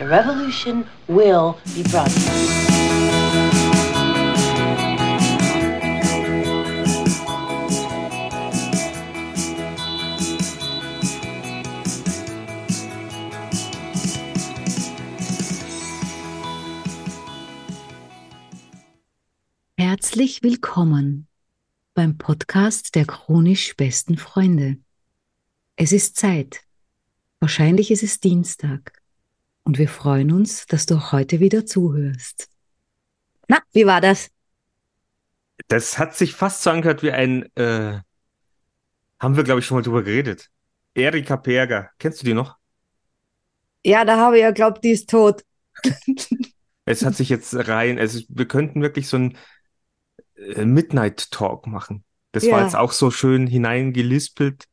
The revolution will be broadcast. Herzlich willkommen beim Podcast der chronisch besten Freunde. Es ist Zeit. Wahrscheinlich ist es Dienstag. Und wir freuen uns, dass du auch heute wieder zuhörst. Na, wie war das? Das hat sich fast so angehört wie ein, äh, haben wir, glaube ich, schon mal drüber geredet. Erika Perger. Kennst du die noch? Ja, da habe ich ja glaubt, die ist tot. Es hat sich jetzt rein, also wir könnten wirklich so ein äh, Midnight Talk machen. Das war Ja. jetzt auch so schön hineingelispelt,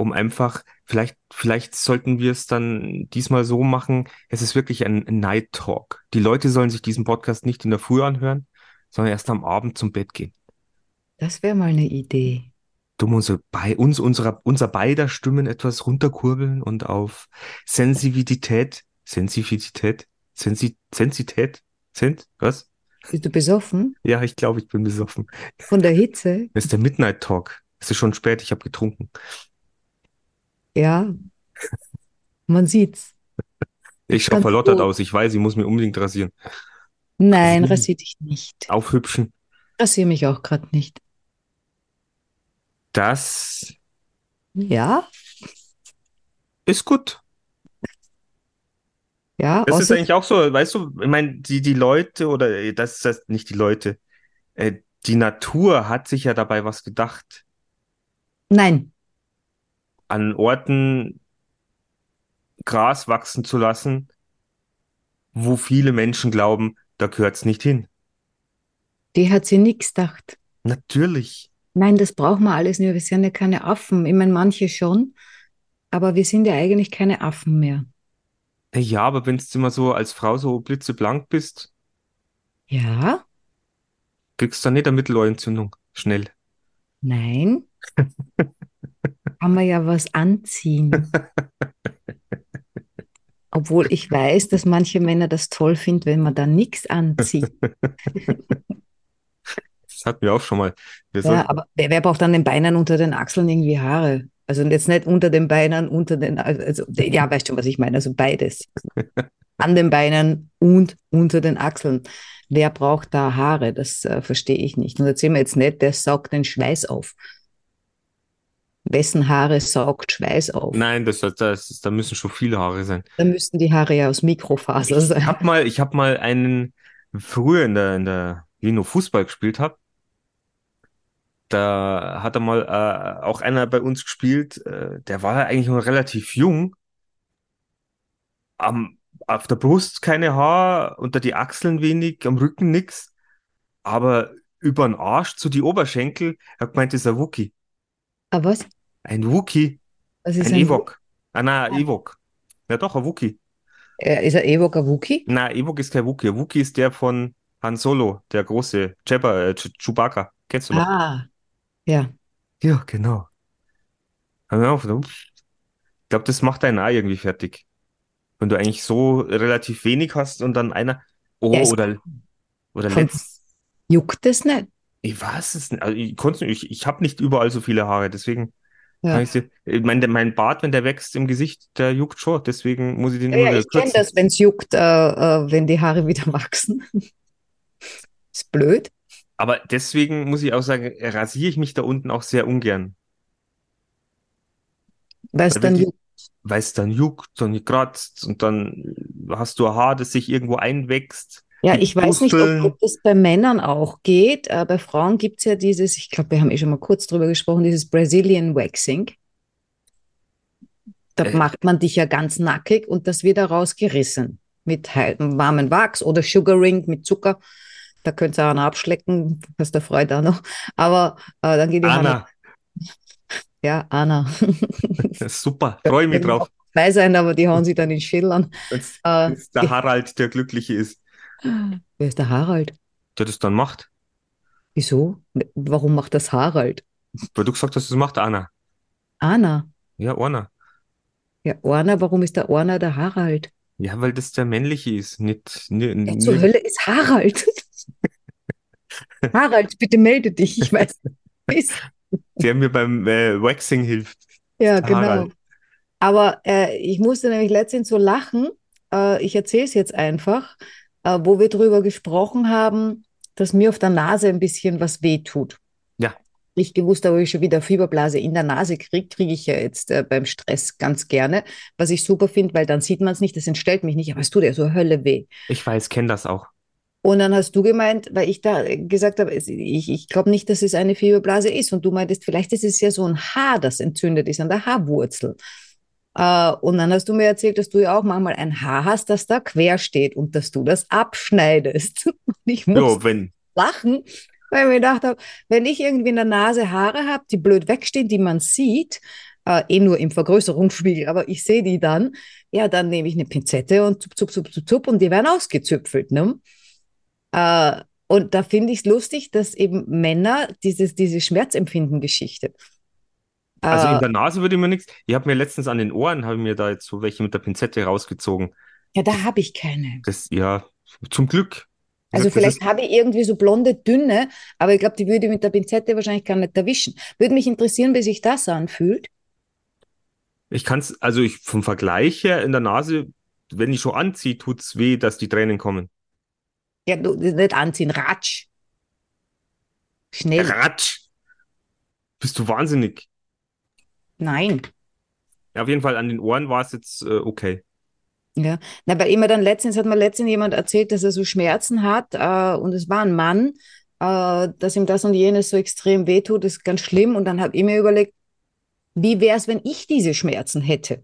um einfach, vielleicht, vielleicht sollten wir es dann diesmal so machen, es ist wirklich ein Night Talk. Die Leute sollen sich diesen Podcast nicht in der Früh anhören, sondern erst am Abend zum Bett gehen. Das wäre mal eine Idee. dumm unsere, bei uns, unserer, unser beider Stimmen etwas runterkurbeln und auf Sensibilität, Sensibilität, Sensi, Sensität, Sent, was? Bist du besoffen? Ja, ich glaube, ich bin besoffen. Von der Hitze? Das ist der Midnight Talk. Es ist schon spät, ich habe getrunken. Ja. Man sieht's. Ich schaue verlottert gut. aus. Ich weiß, ich muss mir unbedingt rasieren. Nein, Hm. rasier dich nicht. Aufhübschen. Rasier mich auch gerade nicht. Das Ja? ist gut. Ja, Das ist eigentlich auch so, weißt du, ich meine, die, die Leute oder äh, das ist das nicht die Leute, äh, die Natur hat sich ja dabei was gedacht. Nein. An Orten Gras wachsen zu lassen, wo viele Menschen glauben, da gehört's nicht hin. Die hat sie nix gedacht. Natürlich. Nein, das brauchen wir alles nicht. Wir sind ja keine Affen. Ich meine, manche schon, aber wir sind ja eigentlich keine Affen mehr. Ja, aber wenn du immer so als Frau so blitzeblank bist, Ja? kriegst du dann nicht eine Mittelohrentzündung. Schnell. Nein? Kann man ja was anziehen. Obwohl ich weiß, dass manche Männer das toll finden, wenn man da nichts anzieht. Das hatten wir auch schon mal. Wir Ja, aber wer, wer braucht an den Beinen unter den Achseln irgendwie Haare? Also jetzt nicht unter den Beinen, unter den, also ja, weißt schon, was ich meine, also beides. An den Beinen und unter den Achseln. Wer braucht da Haare? Das äh, verstehe ich nicht. Und erzähl mir jetzt nicht, der saugt den Schweiß auf. Wessen Haare saugt Schweiß auf? Nein, das, das, das, da müssen schon viele Haare sein. Da müssten die Haare ja aus Mikrofaser Ich sein. hab mal, ich hab mal einen, früher in der, in der, wie ich noch Fußball gespielt hab, da hat er mal äh, auch einer bei uns gespielt, äh, der war eigentlich noch relativ jung. Am, auf der Brust keine Haar, unter die Achseln wenig, am Rücken nix, aber über den Arsch zu die Oberschenkel, er hat gemeint, das ist ein Wookie. Ah, was? Ein Wookie, Was ist ein ein Ewok. Ah, na, Ah. Ewok. Ja doch, ein Wookie. Äh, ist er Ewok ein Wookie? Na, Ewok ist kein Wookie. Wookie ist der von Han Solo, der große Jabba, äh, Ch- Chewbacca. Kennst du noch? Ah, ja. Ja, genau. Ich glaube, das macht einen auch irgendwie fertig. Wenn du eigentlich so relativ wenig hast und dann einer, oh, Ja, oder, oder letzt, Juckt es nicht? Ich weiß es nicht, also ich konnte ich, ich habe nicht überall so viele Haare, deswegen Ja. kann ich ich mein, mein Bart, wenn der wächst im Gesicht, der juckt schon, deswegen muss ich den Ja, immer ja, wieder ich kenne das, wenn es juckt, äh, äh, wenn die Haare wieder wachsen. Ist blöd. Aber deswegen muss ich auch sagen, rasiere ich mich da unten auch sehr ungern. Weil es dann juckt. weil es dann juckt und kratzt und dann hast du ein Haar, das sich irgendwo einwächst. Ja, ich weiß nicht, ob, das bei Männern auch geht. Äh, bei Frauen gibt es ja dieses, ich glaube, wir haben eh schon mal kurz drüber gesprochen, dieses Brazilian Waxing. Da Äh. macht man dich ja ganz nackig und das wird daraus gerissen. Mit warmem Wachs oder Sugaring mit Zucker. Da könnt ihr auch noch abschlecken, hast der Freude auch noch. Aber äh, dann geht die. Anna, Ja, Anna. super, freue mich drauf. Zwei sein, aber die hauen sich dann in Schädel an. Äh, der Harald der Glückliche ist, wer ist der Harald? der das dann macht. Wieso? Warum macht das Harald? Weil du gesagt hast, das macht Anna. Anna. Ja, Anna. Ja, Orner, warum ist der Orner der Harald? Ja, weil das der männliche ist, nicht, nicht, Ja, zur nicht Hölle ist Harald. Harald, bitte melde dich. Ich weiß nicht. der mir beim äh, Waxing hilft. Ja, genau. Harald. Aber äh, ich musste nämlich letztens so lachen. Äh, ich erzähle es jetzt einfach, äh, wo wir drüber gesprochen haben, dass mir auf der Nase ein bisschen was wehtut. Ja. Ich gewusst, habe, ich schon wieder Fieberblase in der Nase kriege, kriege ich ja jetzt äh, beim Stress ganz gerne. Was ich super finde, weil dann sieht man es nicht, das entstellt mich nicht, aber es tut ja so Hölle weh. Ich weiß, kenne das auch. Und dann hast du gemeint, weil ich da gesagt habe, ich, ich glaube nicht, dass es eine Fieberblase ist. Und du meintest, vielleicht ist es ja so ein Haar, das entzündet ist an der Haarwurzel. Äh, und dann hast du mir erzählt, dass du ja auch manchmal ein Haar hast, das da quer steht und dass du das abschneidest. Und ich muss Ja, lachen, weil ich mir gedacht habe, wenn ich irgendwie in der Nase Haare habe, die blöd wegstehen, die man sieht, äh, eh nur im Vergrößerungsspiegel, aber ich sehe die dann, ja, dann nehme ich eine Pinzette und zup, zup, zup, zup, zup und die werden ausgezüpfelt, ne? Äh, und da finde ich es lustig, dass eben Männer dieses, diese Schmerzempfinden-Geschichte. Also in Äh, der Nase würde ich mir nichts. Ich habe mir letztens an den Ohren, habe ich mir da jetzt so welche mit der Pinzette rausgezogen. ja, da habe ich keine. Das, ja, zum Glück. Also das vielleicht habe ich irgendwie so blonde, dünne, aber ich glaube, die würde ich mit der Pinzette wahrscheinlich gar nicht erwischen. Würde mich interessieren, wie sich das anfühlt. ich kann es, also ich vom Vergleich her in der Nase, wenn ich schon anziehe, tut's weh, dass die Tränen kommen. Ja, du, nicht anziehen, ratsch. Schnell. Ratsch! Bist du wahnsinnig? Nein. Ja, auf jeden Fall an den Ohren war es jetzt äh, okay. Ja. Na, weil immer dann letztens hat mir letztens jemand erzählt, dass er so Schmerzen hat, äh, und es war ein Mann, äh, dass ihm das und jenes so extrem wehtut, ist ganz schlimm. Und dann habe ich mir überlegt, wie wäre es, wenn ich diese Schmerzen hätte?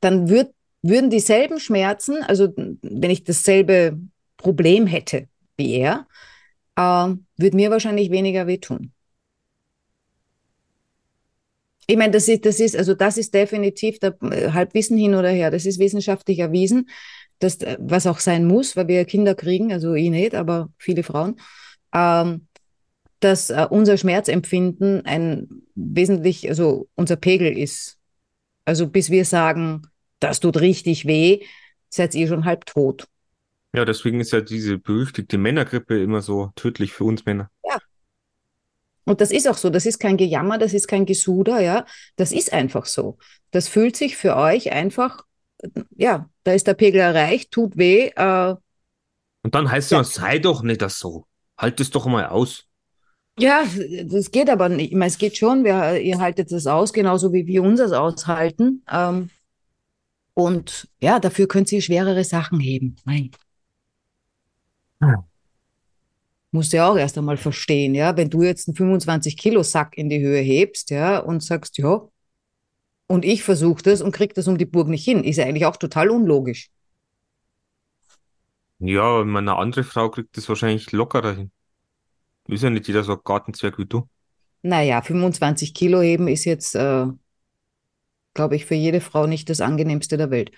Dann würd, würden dieselben Schmerzen, also wenn ich dasselbe Problem hätte wie er, äh, würde mir wahrscheinlich weniger wehtun. Ich meine, das ist, das ist, also das ist definitiv der äh, Halbwissen hin oder her. Das ist wissenschaftlich erwiesen, dass, äh, was auch sein muss, weil wir Kinder kriegen, also ich nicht, aber viele Frauen, ähm, dass äh, unser Schmerzempfinden ein wesentlich, also unser Pegel ist. Also bis wir sagen, das tut richtig weh, seid ihr schon halb tot. Ja, deswegen ist ja diese berüchtigte Männergrippe immer so tödlich für uns Männer. Und das ist auch so, das ist kein Gejammer, das ist kein Gesuder, ja. Das ist einfach so. Das fühlt sich für euch einfach, ja, da ist der Pegel erreicht, tut weh. Äh, Und dann heißt es Ja. immer, sei doch nicht das so. Halt es doch mal aus. ja, das geht aber nicht. Ich meine, es geht schon, wir, ihr haltet das aus, genauso wie wir unseres aushalten. Ähm, und ja, dafür könnt ihr schwerere Sachen heben. Nein. Ja. Musst du ja auch erst einmal verstehen, ja. Wenn du jetzt einen 25-Kilo-Sack in die Höhe hebst, ja, und sagst, ja, und ich versuche das und krieg das um die Burg nicht hin, ist ja eigentlich auch total unlogisch. Ja, wenn man eine andere Frau kriegt das wahrscheinlich lockerer hin. Ist ja nicht jeder so ein Gartenzwerg wie du. Naja, 25 Kilo heben ist jetzt, äh, glaube ich, für jede Frau nicht das angenehmste der Welt.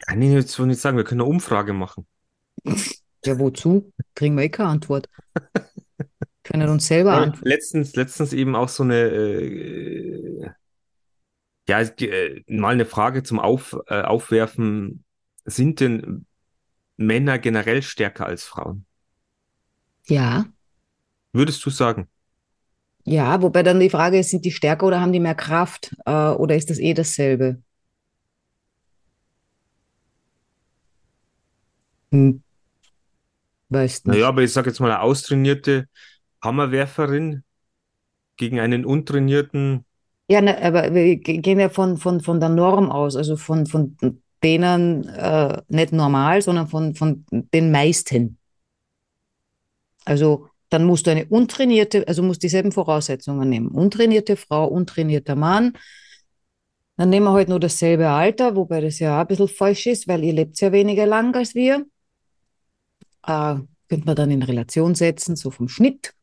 Kann ich jetzt so nicht sagen, wir können eine Umfrage machen. Ja, wozu? Kriegen wir eh keine Antwort. Können uns selber Ja, antworten. letztens, letztens eben auch so eine, äh, ja, äh, mal eine Frage zum Auf, äh, Aufwerfen. Sind denn Männer generell stärker als Frauen? Ja, Würdest du sagen? ja, wobei dann die Frage ist, sind die stärker oder haben die mehr Kraft? Äh, oder ist das eh dasselbe? Hm, weiß nicht. Naja, aber ich sage jetzt mal, eine austrainierte Hammerwerferin gegen einen untrainierten, Ja, ne, aber wir ge- gehen ja von, von, von der Norm aus, also von, von denen äh, nicht normal, sondern von, von den meisten. Also dann musst du eine untrainierte, also musst dieselben Voraussetzungen nehmen. Untrainierte Frau, untrainierter Mann. Dann nehmen wir halt nur dasselbe Alter, wobei das ja auch ein bisschen falsch ist, weil ihr lebt ja weniger lang als wir. Äh, könnte man dann in Relation setzen, so vom Schnitt.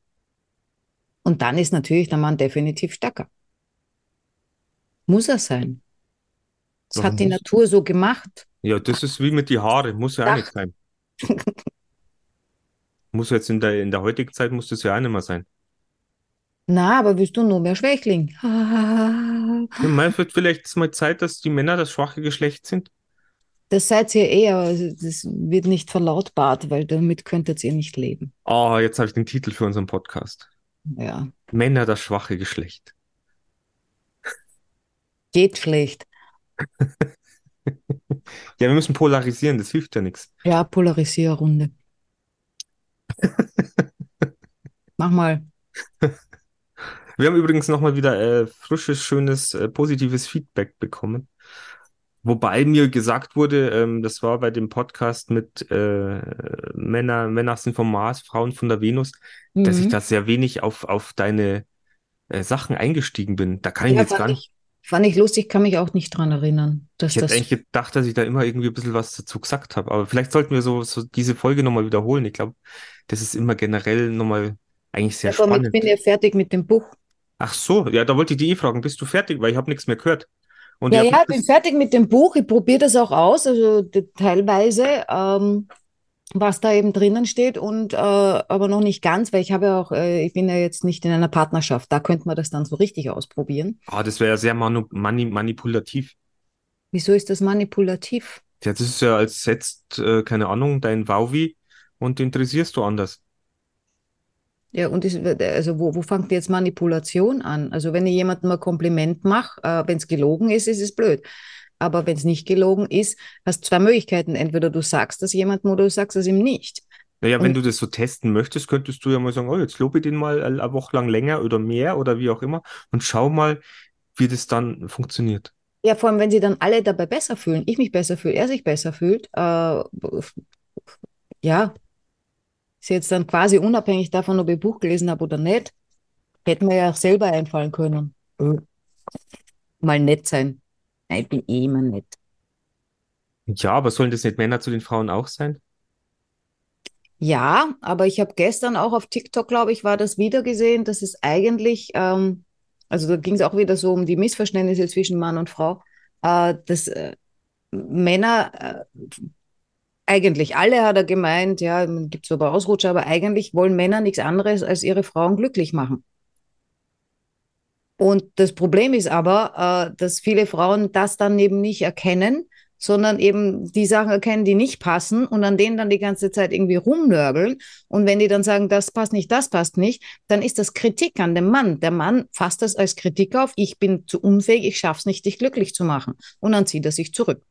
Und dann ist natürlich der Mann definitiv stärker. Muss er sein. Das Warum hat die Natur so gemacht. ja, das ist wie mit die Haare, muss ja auch nicht sein. Muss jetzt in der, in der heutigen Zeit muss das ja auch nicht mehr sein. Na, aber bist du nur mehr Schwächling. Ja, mal wird vielleicht mal Zeit, dass die Männer das schwache Geschlecht sind. Das seid ihr eh, aber das wird nicht verlautbart, weil damit könntet ihr nicht leben. Oh, jetzt habe ich den Titel für unseren Podcast. Ja, Männer, das schwache Geschlecht. geht schlecht. Ja, wir müssen polarisieren, das hilft ja nichts. Ja, Polarisierrunde. Mach mal. Wir haben übrigens nochmal wieder äh, frisches, schönes, äh, positives Feedback bekommen. Wobei mir gesagt wurde, ähm, das war bei dem Podcast mit äh, Männer, Männer sind vom Mars, Frauen von der Venus, dass ich Mhm. da sehr wenig auf, auf deine äh, Sachen eingestiegen bin. Da kann ich Ja, jetzt gar nicht. ich, fand ich lustig, kann mich auch nicht dran erinnern, dass Ich hätte das. eigentlich gedacht, dass ich da immer irgendwie ein bisschen was dazu gesagt habe. Aber vielleicht sollten wir so, so diese Folge nochmal wiederholen. Ich glaube, das ist immer generell nochmal eigentlich sehr Ja, aber ich bin spannend. ja fertig mit dem Buch. Ach so, ja, da wollte ich die eh fragen, bist du fertig? Weil ich habe nichts mehr gehört. Und Ja, ja, ich bin fertig mit dem Buch. Ich probiere das auch aus, also teilweise, ähm, was da eben drinnen steht und äh, aber noch nicht ganz, weil ich habe ja auch, äh, ich bin ja jetzt nicht in einer Partnerschaft. Da könnte man das dann so richtig ausprobieren. ah, das wäre ja sehr manu mani manipulativ. Wieso ist das manipulativ? Ja, das ist ja als setzt, äh, keine Ahnung, dein Wauwi und den dressierst du anders. Ja, und ist, also wo, wo fängt jetzt Manipulation an? Also wenn ich jemandem ein Kompliment mache, äh, wenn es gelogen ist, ist es blöd. Aber wenn es nicht gelogen ist, hast du zwei Möglichkeiten. Entweder du sagst das jemandem oder du sagst es ihm nicht. Naja, wenn Und du das so testen möchtest, könntest du ja mal sagen, oh, jetzt lobe ich den mal eine eine Woche lang länger oder mehr oder wie auch immer und schau mal, wie das dann funktioniert. ja, vor allem, wenn sie dann alle dabei besser fühlen, ich mich besser fühle, er sich besser fühlt, äh, ja, ist jetzt dann quasi unabhängig davon, ob ich Buch gelesen habe oder nicht, hätte mir ja auch selber einfallen können. Äh, Mal nett sein. Nein, ich bin eh immer nett. Ja, aber sollen das nicht Männer zu den Frauen auch sein? Ja, aber ich habe gestern auch auf TikTok, glaube ich, war das wieder gesehen, dass es eigentlich, ähm, also da ging es auch wieder so um die Missverständnisse zwischen Mann und Frau, äh, dass äh, Männer, äh, eigentlich alle hat er gemeint, ja, gibt ein paar Ausrutscher, aber eigentlich wollen Männer nichts anderes, als ihre Frauen glücklich machen. Und das Problem ist aber, äh, dass viele Frauen das dann eben nicht erkennen, sondern eben die Sachen erkennen, die nicht passen und an denen dann die ganze Zeit irgendwie rumnörgeln. Und wenn die dann sagen, das passt nicht, das passt nicht, dann ist das Kritik an dem Mann. Der Mann fasst das als Kritik auf, ich bin zu unfähig, ich schaff's nicht, dich glücklich zu machen. Und dann zieht er sich zurück.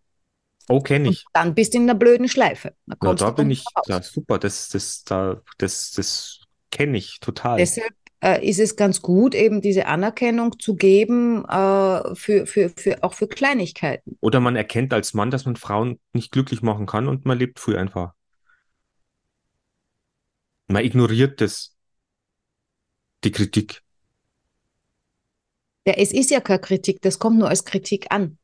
Oh, kenne ich. dann bist du in der blöden Schleife. Da kommst da bin ich, raus. ja, super, das, das, da, das, das kenne ich total. Deshalb äh, ist es ganz gut, eben diese Anerkennung zu geben, äh, für, für, für, auch für Kleinigkeiten. Oder man erkennt als Mann, dass man Frauen nicht glücklich machen kann und man lebt früh einfach. Man ignoriert das, die Kritik. Ja, es ist ja keine Kritik, das kommt nur als Kritik an.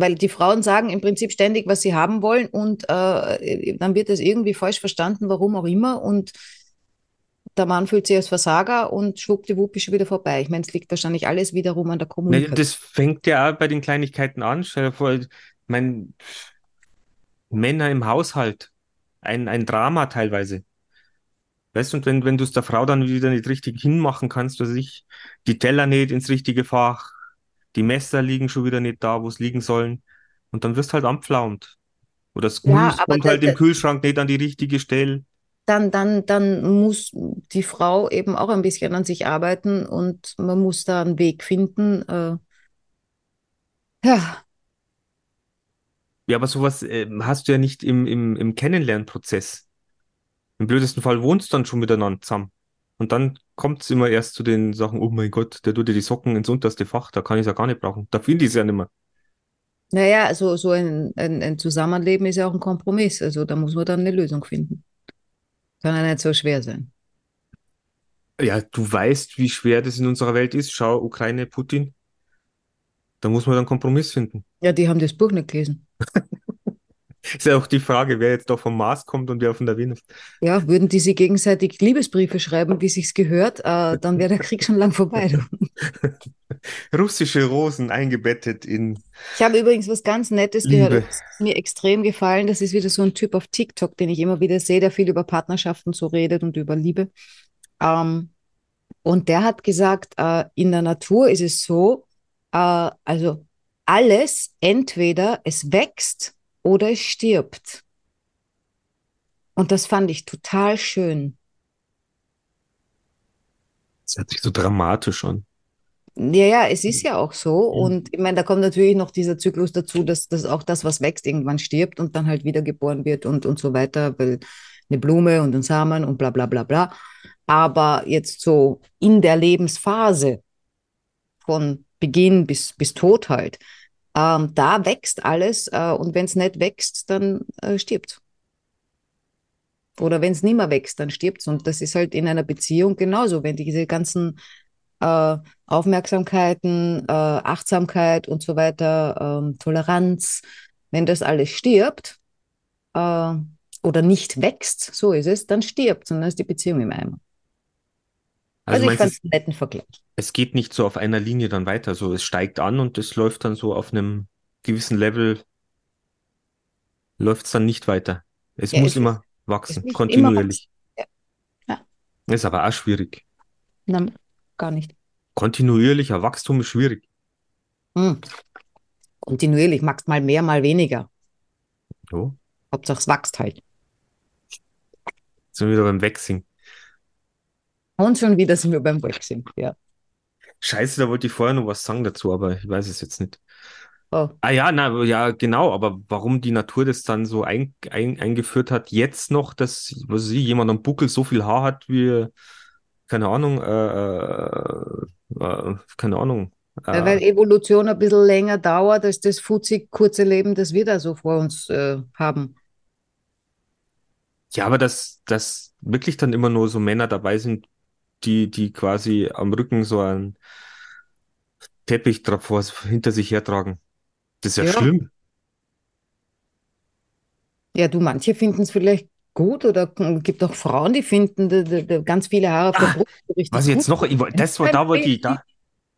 Weil die Frauen sagen im Prinzip ständig, was sie haben wollen und äh, dann wird das irgendwie falsch verstanden, warum auch immer. Und der Mann fühlt sich als Versager und schwuppdiwupp ist schon wieder vorbei. Ich meine, es liegt wahrscheinlich alles wiederum an der Kommunikation. das fängt ja auch bei den Kleinigkeiten an. Stell dir vor, mein Männer im Haushalt, ein, ein Drama teilweise. Weißt du, und wenn, wenn du es der Frau dann wieder nicht richtig hinmachen kannst, dass ich die Teller nicht ins richtige Fach, die Messer liegen schon wieder nicht da, wo es liegen sollen, und dann wirst halt anpflaumt. Oder das Ja, Gemüse aber kommt halt im Kühlschrank nicht an die richtige Stelle. dann, dann, dann muss die Frau eben auch ein bisschen an sich arbeiten und man muss da einen Weg finden. Äh, ja, Ja, aber sowas äh, hast du ja nicht im, im, im Kennenlernprozess. Im blödesten Fall wohnst du dann schon miteinander zusammen. Und dann kommt es immer erst zu den Sachen, oh mein Gott, der tut dir die Socken ins unterste Fach, da kann ich es ja gar nicht brauchen. Da finde ich es ja nicht mehr. naja, also so ein, ein, ein Zusammenleben ist ja auch ein Kompromiss. Also da muss man dann eine Lösung finden. Kann ja nicht so schwer sein. Ja, du weißt, wie schwer das in unserer Welt ist. Schau, Ukraine, Putin. Da muss man dann einen Kompromiss finden. Ja, die haben das Buch nicht gelesen. Ist ja auch die Frage, wer jetzt da vom Mars kommt und wer von der Venus. Ja, würden die sich gegenseitig Liebesbriefe schreiben, wie sich's gehört, äh, dann wäre der Krieg schon lang vorbei. Russische Rosen eingebettet in Ich habe übrigens was ganz Nettes gehört, Liebe. das ist mir extrem gefallen. Das ist wieder so ein Typ auf TikTok, den ich immer wieder sehe, der viel über Partnerschaften so redet und über Liebe. Ähm, und der hat gesagt, äh, in der Natur ist es so, äh, also alles entweder es wächst oder es stirbt. Und das fand ich total schön. Das hört sich so dramatisch an. Ja, ja, es ist ja auch so. Mhm. Und ich meine, da kommt natürlich noch dieser Zyklus dazu, dass, dass auch das, was wächst, irgendwann stirbt und dann halt wiedergeboren wird und, und so weiter, weil eine Blume und ein Samen und bla bla bla bla. Aber jetzt so in der Lebensphase von Beginn bis, bis Tod halt, ähm, da wächst alles äh, und wenn es nicht wächst, dann äh, stirbt Oder wenn es nicht mehr wächst, dann stirbt Und das ist halt in einer Beziehung genauso. Wenn diese ganzen äh, Aufmerksamkeiten, äh, Achtsamkeit und so weiter, ähm, Toleranz, wenn das alles stirbt äh, oder nicht wächst, so ist es, dann stirbt und dann ist die Beziehung im Eimer. Also, Also, ich fand es, einen netten Vergleich. es geht nicht so auf einer Linie dann weiter. So, es steigt an und es läuft dann so auf einem gewissen Level, läuft es dann nicht weiter. Es Ja, muss es immer ist, wachsen, muss immer kontinuierlich. wachsen. Ja. Ist aber auch schwierig. Nein, gar nicht. Kontinuierlicher Wachstum ist schwierig. Hm. Kontinuierlich, magst mal mehr, mal weniger. So, Hauptsache es wächst halt. sind wir wieder beim Waxing. Und schon wieder sind wir beim Waxing. Ja. Scheiße, da wollte ich vorher noch was sagen dazu, aber ich weiß es jetzt nicht. Oh. Ah ja, na, ja, genau, aber warum die Natur das dann so ein, ein, eingeführt hat, jetzt noch, dass, was ich, jemand am Buckel so viel Haar hat wie, keine Ahnung, äh, äh, keine Ahnung. Äh, weil Evolution ein bisschen länger dauert als das futzig kurze Leben, das wir da so vor uns äh, haben. ja, aber dass, dass wirklich dann immer nur so Männer dabei sind, die, die quasi am Rücken so einen Teppich drauf vor, hinter sich hertragen. Das ist ja Ja. schlimm. Ja, du, manche finden es vielleicht gut oder es gibt auch Frauen, die finden die, die ganz viele Haare auf der Ah, Brust richtig Was jetzt noch, ich, das war, da wollte ich, da,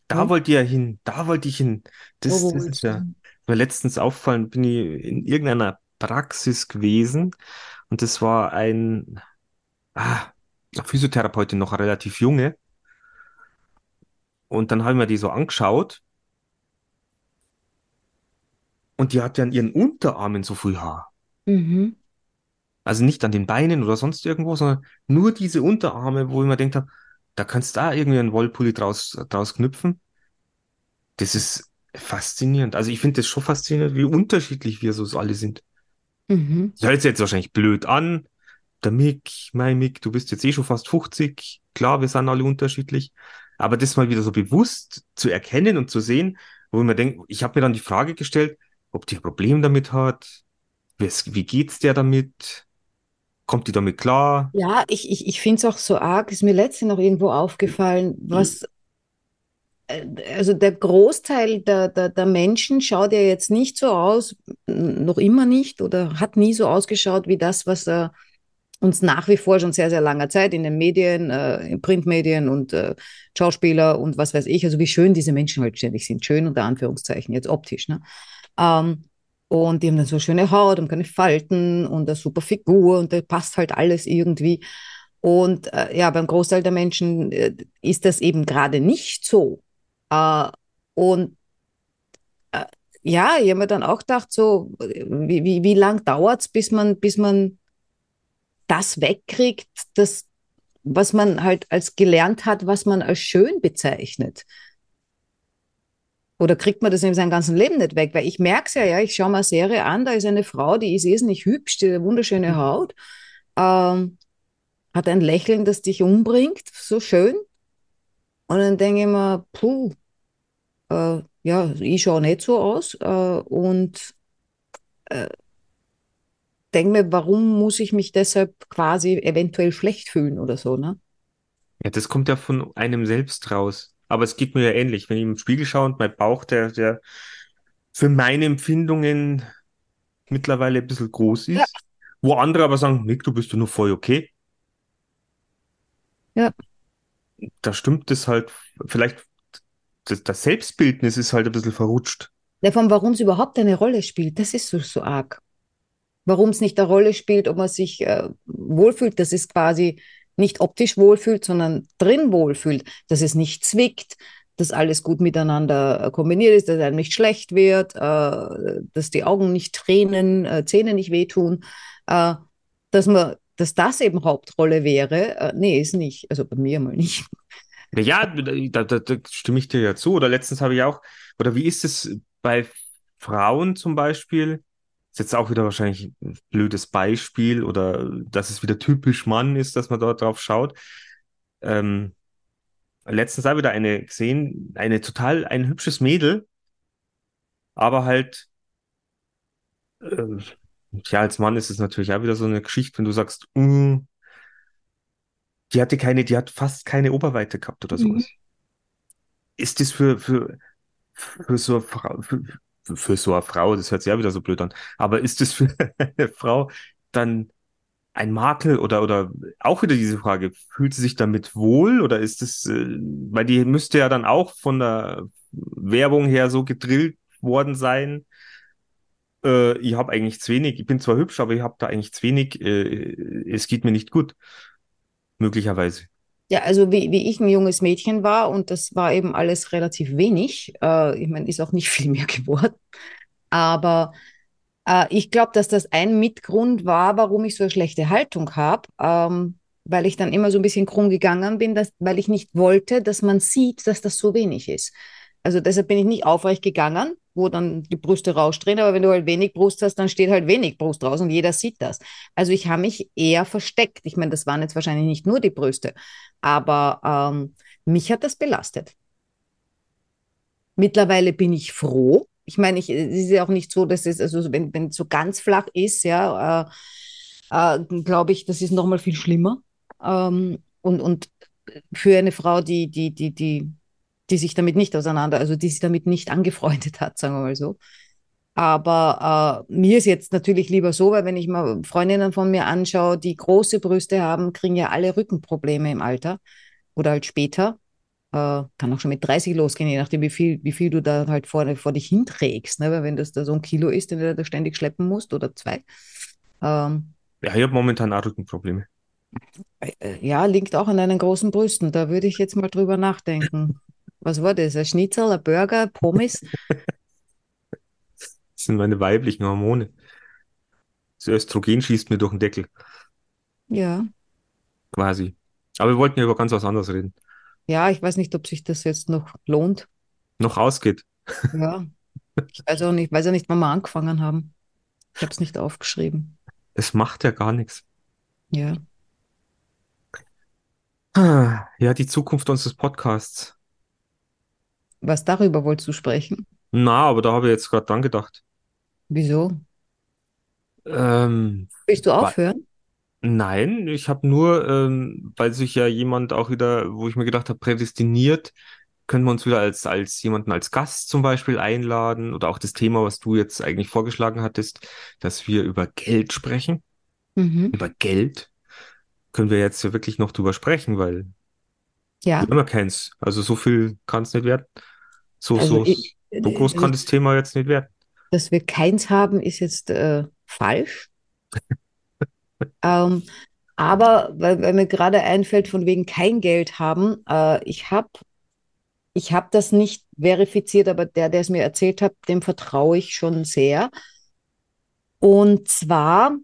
da Hm? wollte ich ja hin, da wollte ich hin. Das, wo das ist ja, mir letztens auffallen, bin ich in irgendeiner Praxis gewesen und das war ein, ah, Physiotherapeutin, noch eine relativ junge. Und dann habe ich mir die so angeschaut und die hatte an ihren Unterarmen so viel Haar. Mhm. Also nicht an den Beinen oder sonst irgendwo, sondern nur diese Unterarme, wo ich mir gedacht habe, da kannst du da irgendwie einen Wollpulli draus, draus knüpfen. Das ist faszinierend. Also ich finde das schon faszinierend, wie unterschiedlich wir so alle sind. Mhm. Das hört sich jetzt wahrscheinlich blöd an. Der Mick, mein Mick, du bist jetzt eh schon fast 50. Klar, wir sind alle unterschiedlich. Aber das mal wieder so bewusst zu erkennen und zu sehen, wo ich mir denke, ich habe mir dann die Frage gestellt, ob die ein Problem damit hat. Wie, geht's der damit? Kommt die damit klar? Ja, ich, ich, ich finde es auch so arg, ist mir letztens noch irgendwo aufgefallen, was, äh, also der Großteil der, der, der Menschen schaut ja jetzt nicht so aus, noch immer nicht oder hat nie so ausgeschaut wie das, was er uns nach wie vor schon sehr, sehr langer Zeit in den Medien, äh, in Printmedien und äh, Schauspieler und was weiß ich, also wie schön diese Menschen halt ständig sind, schön unter Anführungszeichen, jetzt optisch, ne? Ähm, und die haben dann so schöne Haut und keine Falten und eine super Figur und da passt halt alles irgendwie. Und äh, ja, beim Großteil der Menschen äh, ist das eben gerade nicht so. Äh, und äh, ja, ich habe mir dann auch gedacht, so, äh, wie, wie, wie lang dauert es, bis man, bis man das wegkriegt, das, was man halt als gelernt hat, was man als schön bezeichnet. Oder kriegt man das in seinem ganzen Leben nicht weg? Weil ich merke es ja, ja, ich schaue mir eine Serie an, da ist eine Frau, die ist irrsinnig hübsch, die hat eine wunderschöne Haut, ähm, hat ein Lächeln, das dich umbringt, so schön. Und dann denke ich mir, puh, äh, ja, ich schaue nicht so aus. Äh, und äh, denke mir, warum muss ich mich deshalb quasi eventuell schlecht fühlen oder so, ne? Ja, das kommt ja von einem selbst raus. Aber es geht mir ja ähnlich. Wenn ich im Spiegel schaue und mein Bauch, der, der für meine Empfindungen mittlerweile ein bisschen groß Ja. ist, wo andere aber sagen, Nick, du bist doch nur voll okay. Ja. Da stimmt es halt, vielleicht, das, das Selbstbildnis ist halt ein bisschen verrutscht. Davon, warum es überhaupt eine Rolle spielt, das ist so, so arg. Warum es nicht eine Rolle spielt, ob man sich äh, wohlfühlt, dass es quasi nicht optisch wohlfühlt, sondern drin wohlfühlt, dass es nicht zwickt, dass alles gut miteinander äh, kombiniert ist, dass einem nicht schlecht wird, äh, dass die Augen nicht tränen, äh, Zähne nicht wehtun, äh, dass man, dass das eben Hauptrolle wäre. Äh, nee, ist nicht. Also bei mir mal nicht. Ja, da, da, da stimme ich dir ja zu. Oder letztens habe ich auch, oder wie ist es bei Frauen zum Beispiel? Jetzt auch wieder wahrscheinlich ein blödes Beispiel oder dass es wieder typisch Mann ist, dass man dort drauf schaut. Ähm, letztens habe ich wieder eine gesehen, eine total, ein hübsches Mädel, aber halt, äh, ja, als Mann ist es natürlich auch wieder so eine Geschichte, wenn du sagst, mm, die hatte keine, die hat fast keine Oberweite gehabt oder sowas. Mhm. Ist das für, für, für so eine Frau, für, für so eine Frau, das hört sich ja wieder so blöd an, aber ist das für eine Frau dann ein Makel oder, oder auch wieder diese Frage, fühlt sie sich damit wohl oder ist es, äh, weil die müsste ja dann auch von der Werbung her so gedrillt worden sein. Äh, ich habe eigentlich zu wenig, ich bin zwar hübsch, aber ich habe da eigentlich zu wenig, äh, es geht mir nicht gut. Möglicherweise. Ja, also wie, wie ich ein junges Mädchen war und das war eben alles relativ wenig. Äh, ich meine, ist auch nicht viel mehr geworden. Aber äh, ich glaube, dass das ein Mitgrund war, warum ich so eine schlechte Haltung habe, ähm, weil ich dann immer so ein bisschen krumm gegangen bin, dass, weil ich nicht wollte, dass man sieht, dass das so wenig ist. Also deshalb bin ich nicht aufrecht gegangen, wo dann die Brüste rausdrehen, aber wenn du halt wenig Brust hast, dann steht halt wenig Brust raus und jeder sieht das. Also ich habe mich eher versteckt. Ich meine, das waren jetzt wahrscheinlich nicht nur die Brüste, aber ähm, mich hat das belastet. Mittlerweile bin ich froh, ich meine, ich, es ist ja auch nicht so, dass es, also wenn, wenn es so ganz flach ist, ja, äh, äh, glaube ich, das ist nochmal viel schlimmer. Ähm, und, und für eine Frau, die, die, die, die, die sich damit nicht auseinander, also die sich damit nicht angefreundet hat, sagen wir mal so. Aber äh, mir ist jetzt natürlich lieber so, weil wenn ich mal Freundinnen von mir anschaue, die große Brüste haben, kriegen ja alle Rückenprobleme im Alter oder halt später. Äh, kann auch schon mit 30 losgehen, je nachdem, wie viel, wie viel du da halt vor, vor dich hinträgst. Ne? Weil wenn das da so ein Kilo ist, den du da ständig schleppen musst oder zwei. Ähm, ja, ich habe momentan auch Rückenprobleme. Äh, ja, liegt auch an deinen großen Brüsten. Da würde ich jetzt mal drüber nachdenken. Was war das? Ein Schnitzel, ein Burger, Pommes? das sind meine weiblichen Hormone. Das Östrogen schießt mir durch den Deckel. Ja. Quasi. Aber wir wollten ja über ganz was anderes reden ja, ich weiß nicht, ob sich das jetzt noch lohnt. Noch ausgeht. Ja. Ich weiß auch nicht, weiß ja nicht, wann wir angefangen haben. Ich habe es nicht aufgeschrieben. Es macht ja gar nichts. Ja. Ja, die Zukunft unseres Podcasts. Was darüber wolltest du sprechen? Na, aber da habe ich jetzt gerade dran gedacht. Wieso? Ähm, Willst du aufhören? Nein, ich habe nur, ähm, weil sich ja jemand auch wieder, wo ich mir gedacht habe, prädestiniert, können wir uns wieder als, als jemanden als Gast zum Beispiel einladen oder auch das Thema, was du jetzt eigentlich vorgeschlagen hattest, dass wir über Geld sprechen. Mhm. Über Geld können wir jetzt ja wirklich noch drüber sprechen, weil Ja. wir haben ja keins. Also so viel kann es nicht werden. So, Also so, ich, so groß kann das Thema jetzt nicht werden. dass wir keins haben, ist jetzt äh, falsch. Ähm, aber weil, weil mir gerade einfällt, von wegen kein Geld haben, äh, ich habe ich hab das nicht verifiziert, aber der, der es mir erzählt hat, dem vertraue ich schon sehr. Und zwar,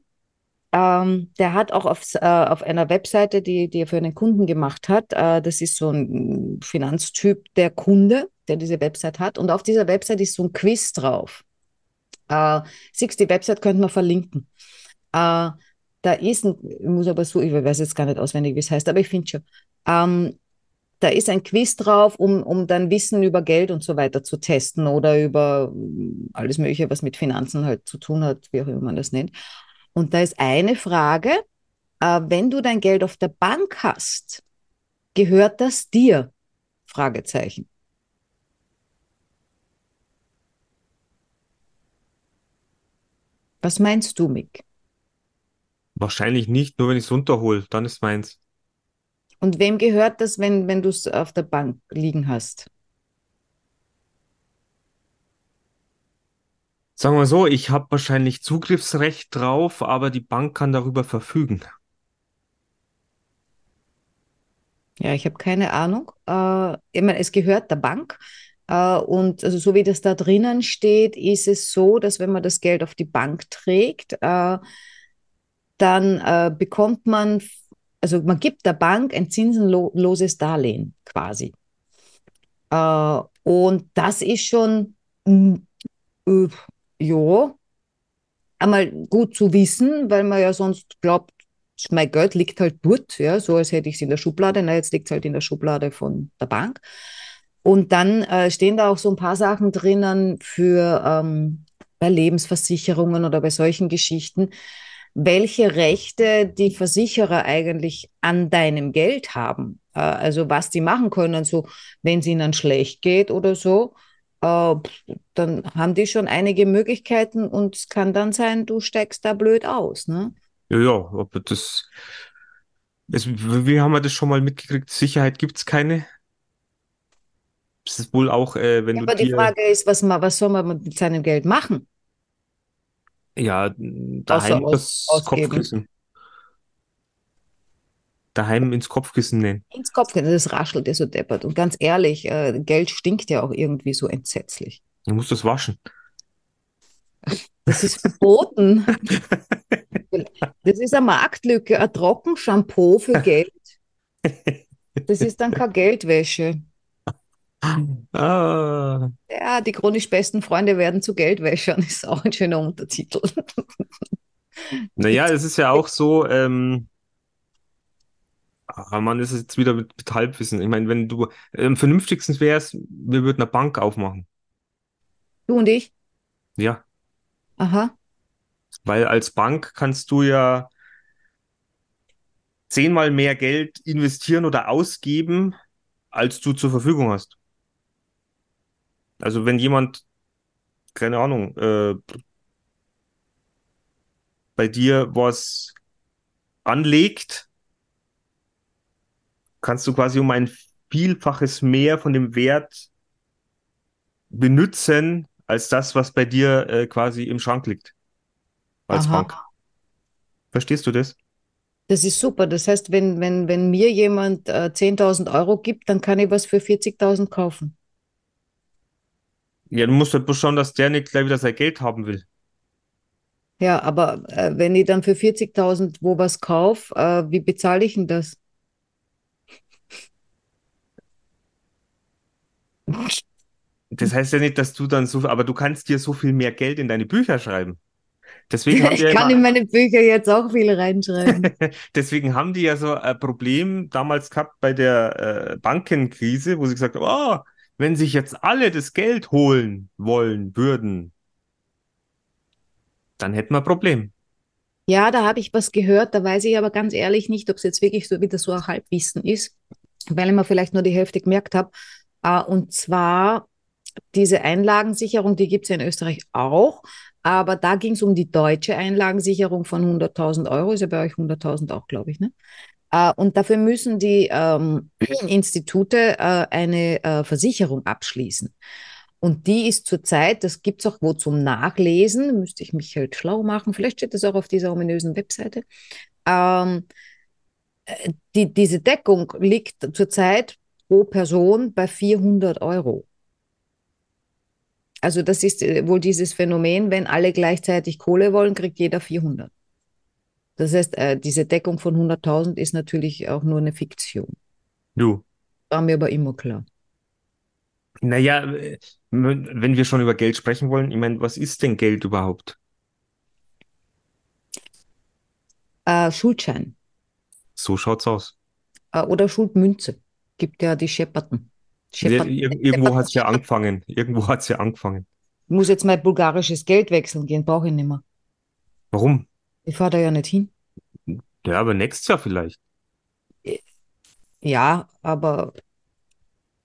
ähm, der hat auch auf, äh, auf einer Webseite, die, die er für einen Kunden gemacht hat, äh, das ist so ein Finanztyp, der Kunde, der diese Website hat. Und auf dieser Website ist so ein Quiz drauf. Äh, siehst, die Website könnte man verlinken. Äh, da ist ein, ich muss aber so, ich weiß jetzt gar nicht auswendig, wie es heißt, aber ich finde schon, ähm, da ist ein Quiz drauf, um, um dann Wissen über Geld und so weiter zu testen oder über alles Mögliche, was mit Finanzen halt zu tun hat, wie auch immer man das nennt. Und da ist eine Frage, äh, wenn du dein Geld auf der Bank hast, gehört das dir? Fragezeichen. Was meinst du, Mick? Wahrscheinlich nicht, nur wenn ich es runterhole, dann ist meins. Und wem gehört das, wenn, wenn du es auf der Bank liegen hast? Sagen wir so, ich habe wahrscheinlich Zugriffsrecht drauf, aber die Bank kann darüber verfügen. Ja, ich habe keine Ahnung. Äh, ich meine, es gehört der Bank. Äh, und also so wie das da drinnen steht, ist es so, dass wenn man das Geld auf die Bank trägt, äh, dann äh, bekommt man, also man gibt der Bank ein zinsenloses Darlehen quasi. Und das ist schon, ja, einmal gut zu wissen, weil man ja sonst glaubt, mein Geld liegt halt dort, ja, so als hätte ich es in der Schublade. Na, jetzt liegt es halt in der Schublade von der Bank. Und dann äh, stehen da auch so ein paar Sachen drinnen für ähm, bei Lebensversicherungen oder bei solchen Geschichten, welche Rechte die Versicherer eigentlich an deinem Geld haben. Äh, also was die machen können, so wenn es ihnen schlecht geht oder so, äh, dann haben die schon einige Möglichkeiten und es kann dann sein, du steigst da blöd aus. Ne? Ja, ja, aber das, es, wie haben wir das schon mal mitgekriegt? Sicherheit gibt es keine. Das ist wohl auch, äh, wenn Ja, du aber die Frage ist, was, was soll man mit seinem Geld machen, ja, daheim aus, das? Kopfkissen, daheim ins Kopfkissen nähen. Ins Kopf, das raschelt ja so deppert. Und ganz ehrlich, äh, Geld stinkt ja auch irgendwie so entsetzlich. Du musst das waschen. Das ist verboten. Das ist eine Marktlücke, ein Trockenshampoo für Geld. Das ist dann keine Geldwäsche. Ah, Ja, die chronisch besten Freunde werden zu Geldwäschern, ist auch ein schöner Untertitel. naja, es ist ja auch so, ähm, ah, man ist jetzt wieder mit, mit Halbwissen. Ich meine, wenn du, am vernünftigsten wäre es, wir würden eine Bank aufmachen. Du und ich? Ja, Aha. weil als Bank kannst du ja zehnmal mehr Geld investieren oder ausgeben, als du zur Verfügung hast. Also wenn jemand, keine Ahnung, äh, bei dir was anlegt, kannst du quasi um ein Vielfaches mehr von dem Wert benutzen, als das, was bei dir äh, quasi im Schrank liegt, als Aha. Bank. Verstehst du das? Das ist super. Das heißt, wenn, wenn, wenn mir jemand äh, 10.000 Euro gibt, dann kann ich was für 40.000 kaufen. Ja, du musst halt bloß schauen, dass der nicht gleich wieder sein Geld haben will. Ja, aber äh, wenn ich dann für 40.000 wo was kaufe, äh, wie bezahle ich denn das? Das heißt ja nicht, dass du dann so, aber du kannst dir so viel mehr Geld in deine Bücher schreiben. Deswegen haben Ich ja kann immer, in meine Bücher jetzt auch viel reinschreiben. deswegen haben die ja so ein Problem damals gehabt bei der äh, Bankenkrise, wo sie gesagt haben, oh, wenn sich jetzt alle das Geld holen wollen würden, dann hätten wir ein Problem. Ja, da habe ich was gehört, da weiß ich aber ganz ehrlich nicht, ob es jetzt wirklich so wieder so ein Halbwissen ist, weil ich mir vielleicht nur die Hälfte gemerkt habe. Äh, und zwar diese Einlagensicherung, die gibt es ja in Österreich auch, aber da ging es um die deutsche Einlagensicherung von 100.000 Euro, ist ja bei euch 100.000 auch, glaube ich, ne? Äh, und dafür müssen die ähm, Institute äh, eine äh, Versicherung abschließen. Und die ist zurzeit, das gibt es auch wo zum Nachlesen, müsste ich mich halt schlau machen, vielleicht steht das auch auf dieser ominösen Webseite. Ähm, äh, die, diese Deckung liegt zurzeit pro Person bei 400 Euro. Also das ist äh, wohl dieses Phänomen, wenn alle gleichzeitig Kohle wollen, kriegt jeder 400. Das heißt, äh, diese Deckung von 100.000 ist natürlich auch nur eine Fiktion. Du. War mir aber immer klar. Naja, wenn wir schon über Geld sprechen wollen, ich meine, was ist denn Geld überhaupt? Äh, Schuldschein So schaut's aus. äh, oder Schuldmünze. Gibt ja die Schepperten. Ir Schepperten. ir irgendwo hat's ja angefangen. Irgendwo hat's ja angefangen. Ich muss jetzt mein bulgarisches Geld wechseln gehen, brauche ich nicht mehr. Warum? Ich fahre da ja nicht hin. Ja, aber nächstes Jahr vielleicht. Ja, aber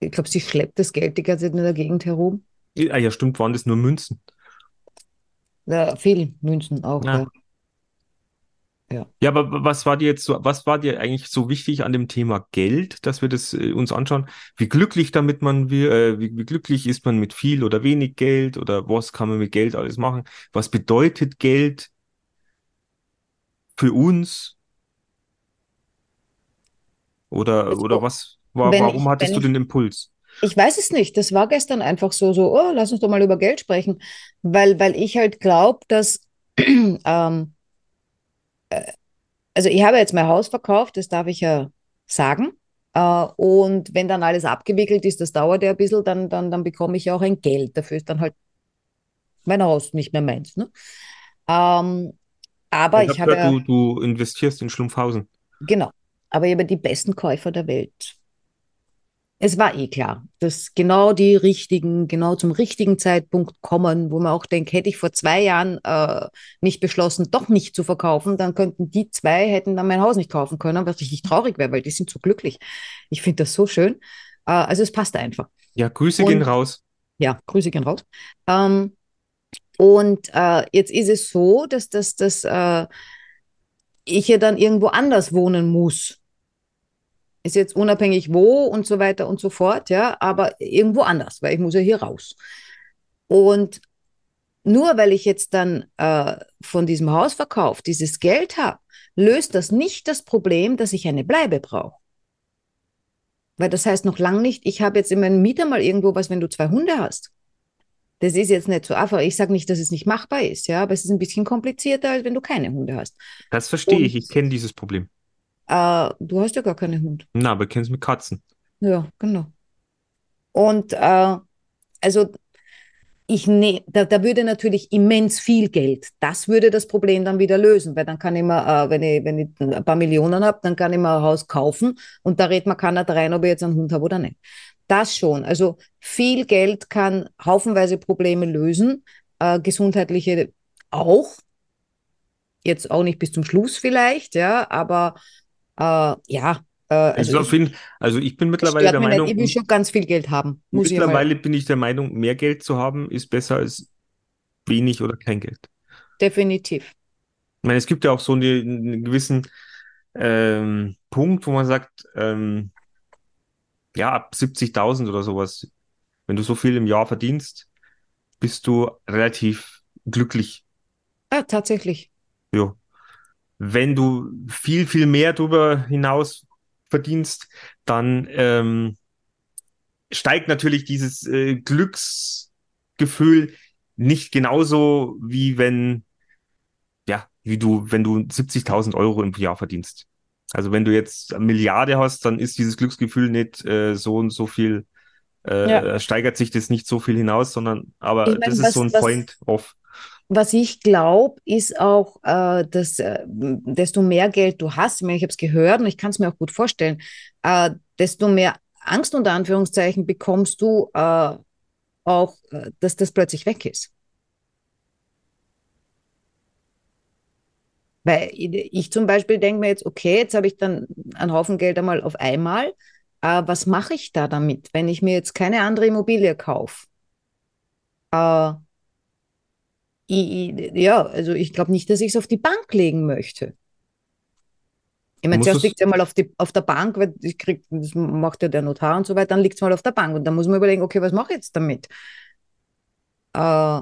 ich glaube, sie schleppt das Geld die ganze Zeit in der Gegend herum. Ah ja, stimmt, waren das nur Münzen. Ja, viel Münzen auch, Ja. ja. Ja. Ja, aber was war dir jetzt so, was war dir eigentlich so wichtig an dem Thema Geld, dass wir das äh, uns anschauen? Wie glücklich damit man wir, äh, wie, wie glücklich ist man mit viel oder wenig Geld oder was kann man mit Geld alles machen? Was bedeutet Geld für uns? Oder, Also, oder was? Wa wenn warum ich, hattest du den Impuls? Ich weiß es nicht. Das war gestern einfach so, so, oh, lass uns doch mal über Geld sprechen, weil, weil ich halt glaube, dass, ähm, also ich habe jetzt mein Haus verkauft, das darf ich ja sagen. Äh, und wenn dann alles abgewickelt ist, das dauert ja ein bisschen, dann, dann, dann bekomme ich ja auch ein Geld. Dafür ist dann halt mein Haus nicht mehr meins. Ne? Ähm, aber Ich habe ich habe gehört, ja, du, du investierst in Schlumpfhausen. genau, aber ich habe die besten Käufer der Welt. Es war eh klar, dass genau die richtigen, genau zum richtigen Zeitpunkt kommen, wo man auch denkt, hätte ich vor zwei Jahren äh, nicht beschlossen, doch nicht zu verkaufen, dann könnten die zwei, hätten dann mein Haus nicht kaufen können, was richtig traurig wäre, weil die sind so glücklich. Ich finde das so schön. Äh, also es passt einfach. Ja, Grüße gehen Und raus. ja, Grüße gehen raus. Ähm, und äh, jetzt ist es so, dass, dass, dass äh, ich ja dann irgendwo anders wohnen muss. Ist jetzt unabhängig wo und so weiter und so fort, ja, aber irgendwo anders, weil ich muss ja hier raus. Und nur weil ich jetzt dann äh, von diesem Hausverkauf dieses Geld habe, löst das nicht das Problem, dass ich eine Bleibe brauche. Weil das heißt noch lange nicht, ich habe jetzt in meinem Mieter mal irgendwo was, wenn du zwei Hunde hast. Das ist jetzt nicht so einfach. Ich sage nicht, dass es nicht machbar ist, ja, aber es ist ein bisschen komplizierter, als wenn du keine Hunde hast. Das verstehe ich. Und Ich kenne dieses Problem. äh, du hast ja gar keine Hunde. Na, aber kennst mit Katzen. Ja, genau. Und äh, also ich ne, da, da würde natürlich immens viel Geld. Das würde das Problem dann wieder lösen, weil dann kann ich mir, äh, wenn ich, wenn ich ein paar Millionen habe, dann kann ich mir ein Haus kaufen und da redet man keiner rein, ob ich jetzt einen Hund habe oder nicht. Das schon. Also viel Geld kann haufenweise Probleme lösen, äh, gesundheitliche auch. Jetzt auch nicht bis zum Schluss vielleicht, ja, aber äh, ja, äh, also Also, ich, also ich bin mittlerweile der mich nicht. Ich will Meinung, schon ganz viel Geld haben, muss ich mittlerweile bin ich der Meinung, mehr Geld zu haben ist besser als wenig oder kein Geld. Definitiv. Ich meine, es gibt ja auch so eine, einen gewissen ähm, Punkt, wo man sagt, ähm, ja, ab 70.000 oder sowas, wenn du so viel im Jahr verdienst, bist du relativ glücklich. Ja, tatsächlich. Ja. Wenn du viel, viel mehr darüber hinaus verdienst, dann ähm, steigt natürlich dieses äh, Glücksgefühl nicht genauso wie wenn, ja, wie du, wenn du 70.000 Euro im Jahr verdienst. Also wenn du jetzt eine Milliarde hast, dann ist dieses Glücksgefühl nicht äh, so und so viel, Ja. äh, steigert sich das nicht so viel hinaus, sondern aber Ich das meine, ist so was, ein was, Point of. was ich glaube, ist auch, äh, dass äh, desto mehr Geld du hast, ich meine, ich habe es gehört und ich kann es mir auch gut vorstellen, äh, desto mehr Angst unter Anführungszeichen bekommst du äh, auch, dass das plötzlich weg ist. Weil ich zum Beispiel denke mir jetzt, okay, jetzt habe ich dann einen Haufen Geld einmal auf einmal. Äh, was mache ich da damit, wenn ich mir jetzt keine andere Immobilie kaufe? Äh, ich, ja, also ich glaube nicht, dass ich es auf die Bank legen möchte. Ich meine, zuerst es, liegt es ja mal auf, die, auf der Bank, weil ich krieg, das macht ja der Notar und so weiter, dann liegt es mal auf der Bank und dann muss man überlegen, okay, was mache ich jetzt damit? Äh,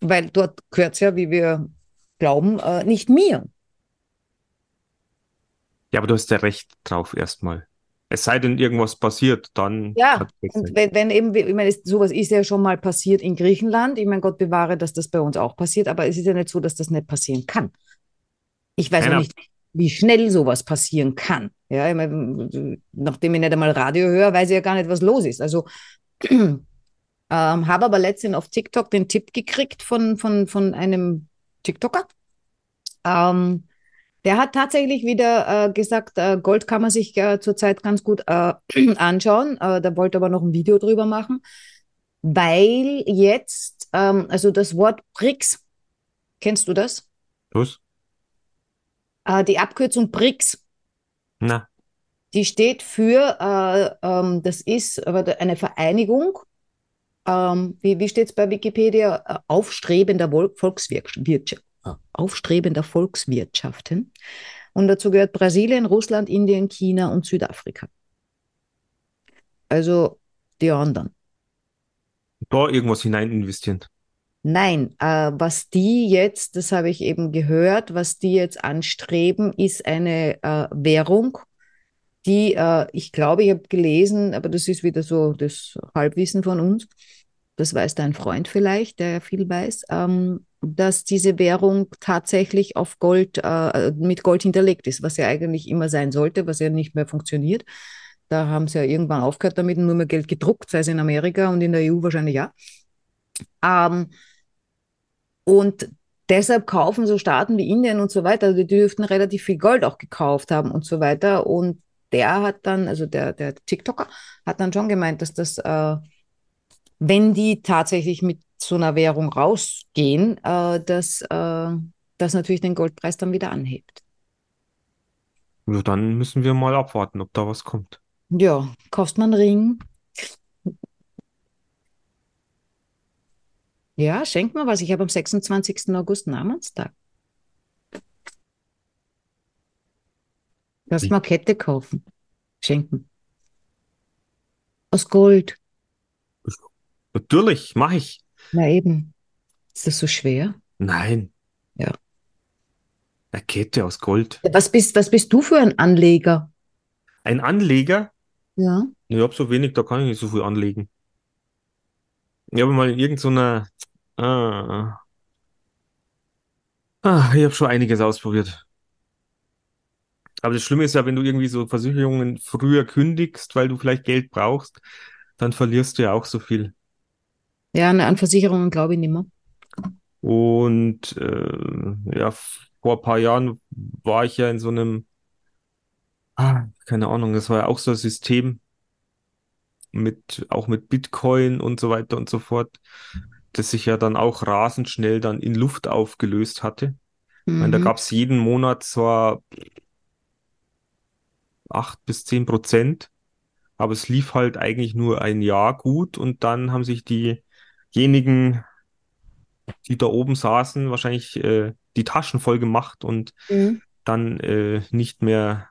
weil dort gehört es ja, wie wir glauben, äh, nicht mir. ja, aber du hast ja recht drauf erstmal. Es sei denn, irgendwas passiert, dann Ja, und wenn, wenn eben, ich meine, sowas ist ja schon mal passiert in Griechenland. Ich meine, Gott bewahre, dass das bei uns auch passiert, aber es ist ja nicht so, dass das nicht passieren kann. Ich weiß Nein, auch nicht, wie schnell sowas passieren kann. Ja, ich meine, nachdem ich nicht einmal Radio höre, weiß ich ja gar nicht, was los ist. Also ähm, habe aber letztens auf TikTok den Tipp gekriegt von, von, von einem TikToker. Ähm, der hat tatsächlich wieder äh, gesagt, äh, Gold kann man sich äh, zurzeit ganz gut äh, anschauen. Äh, der wollte aber noch ein Video drüber machen, weil jetzt, ähm, also das Wort BRICS, kennst du das? Los? Äh, die Abkürzung BRICS, Na, die steht für, äh, ähm, das ist eine Vereinigung, ähm, wie, wie steht es bei Wikipedia? Äh, Aufstrebender Vol- Volkswirtschaft, aufstrebender Volkswirtschaften. Und dazu gehört Brasilien, Russland, Indien, China und Südafrika. Also die anderen. da irgendwas hinein investieren. Nein, äh, was die jetzt, das habe ich eben gehört, was die jetzt anstreben, ist eine äh, Währung, die, äh, ich glaube, ich habe gelesen, aber das ist wieder so das Halbwissen von uns, das weiß dein Freund vielleicht, der ja viel weiß, ähm, dass diese Währung tatsächlich auf Gold, äh, mit Gold hinterlegt ist, was ja eigentlich immer sein sollte, was ja nicht mehr funktioniert. Da haben sie ja irgendwann aufgehört damit nur mehr Geld gedruckt, sei es in Amerika und in der EU wahrscheinlich ja. Ähm, und deshalb kaufen so Staaten wie Indien und so weiter, also die dürften relativ viel Gold auch gekauft haben und so weiter. Und der hat dann, also der, der TikToker, hat dann schon gemeint, dass das, äh, wenn die tatsächlich mit so einer Währung rausgehen, äh, dass äh, das natürlich den Goldpreis dann wieder anhebt. Also dann müssen wir mal abwarten, ob da was kommt. Ja, kauft man einen Ring. Ja, schenkt mal was. Ich habe am 26. August Namenstag. Lass mal Kette kaufen. Schenken. Aus Gold. Natürlich, mache ich. Na eben. Ist das so schwer? Nein. Ja. Eine Kette aus Gold. Was bist, was bist du für ein Anleger? Ein Anleger? Ja. Ich habe so wenig, da kann ich nicht so viel anlegen. Ich habe mal in irgendeiner. Ah, ah, ich habe schon einiges ausprobiert. Aber das Schlimme ist ja, wenn du irgendwie so Versicherungen früher kündigst, weil du vielleicht Geld brauchst, dann verlierst du ja auch so viel. Ja, an Versicherungen glaube ich nicht mehr. Und äh, ja, vor ein paar Jahren war ich ja in so einem, ah, keine Ahnung, das war ja auch so ein System mit, auch mit Bitcoin und so weiter und so fort, das sich ja dann auch rasend schnell dann in Luft aufgelöst hatte. Ich meine, da Mhm. gab es jeden Monat zwar acht bis zehn Prozent, aber es lief halt eigentlich nur ein Jahr gut und dann haben sich diejenigen, die da oben saßen, wahrscheinlich äh, die Taschen voll gemacht und Mhm. dann äh, nicht mehr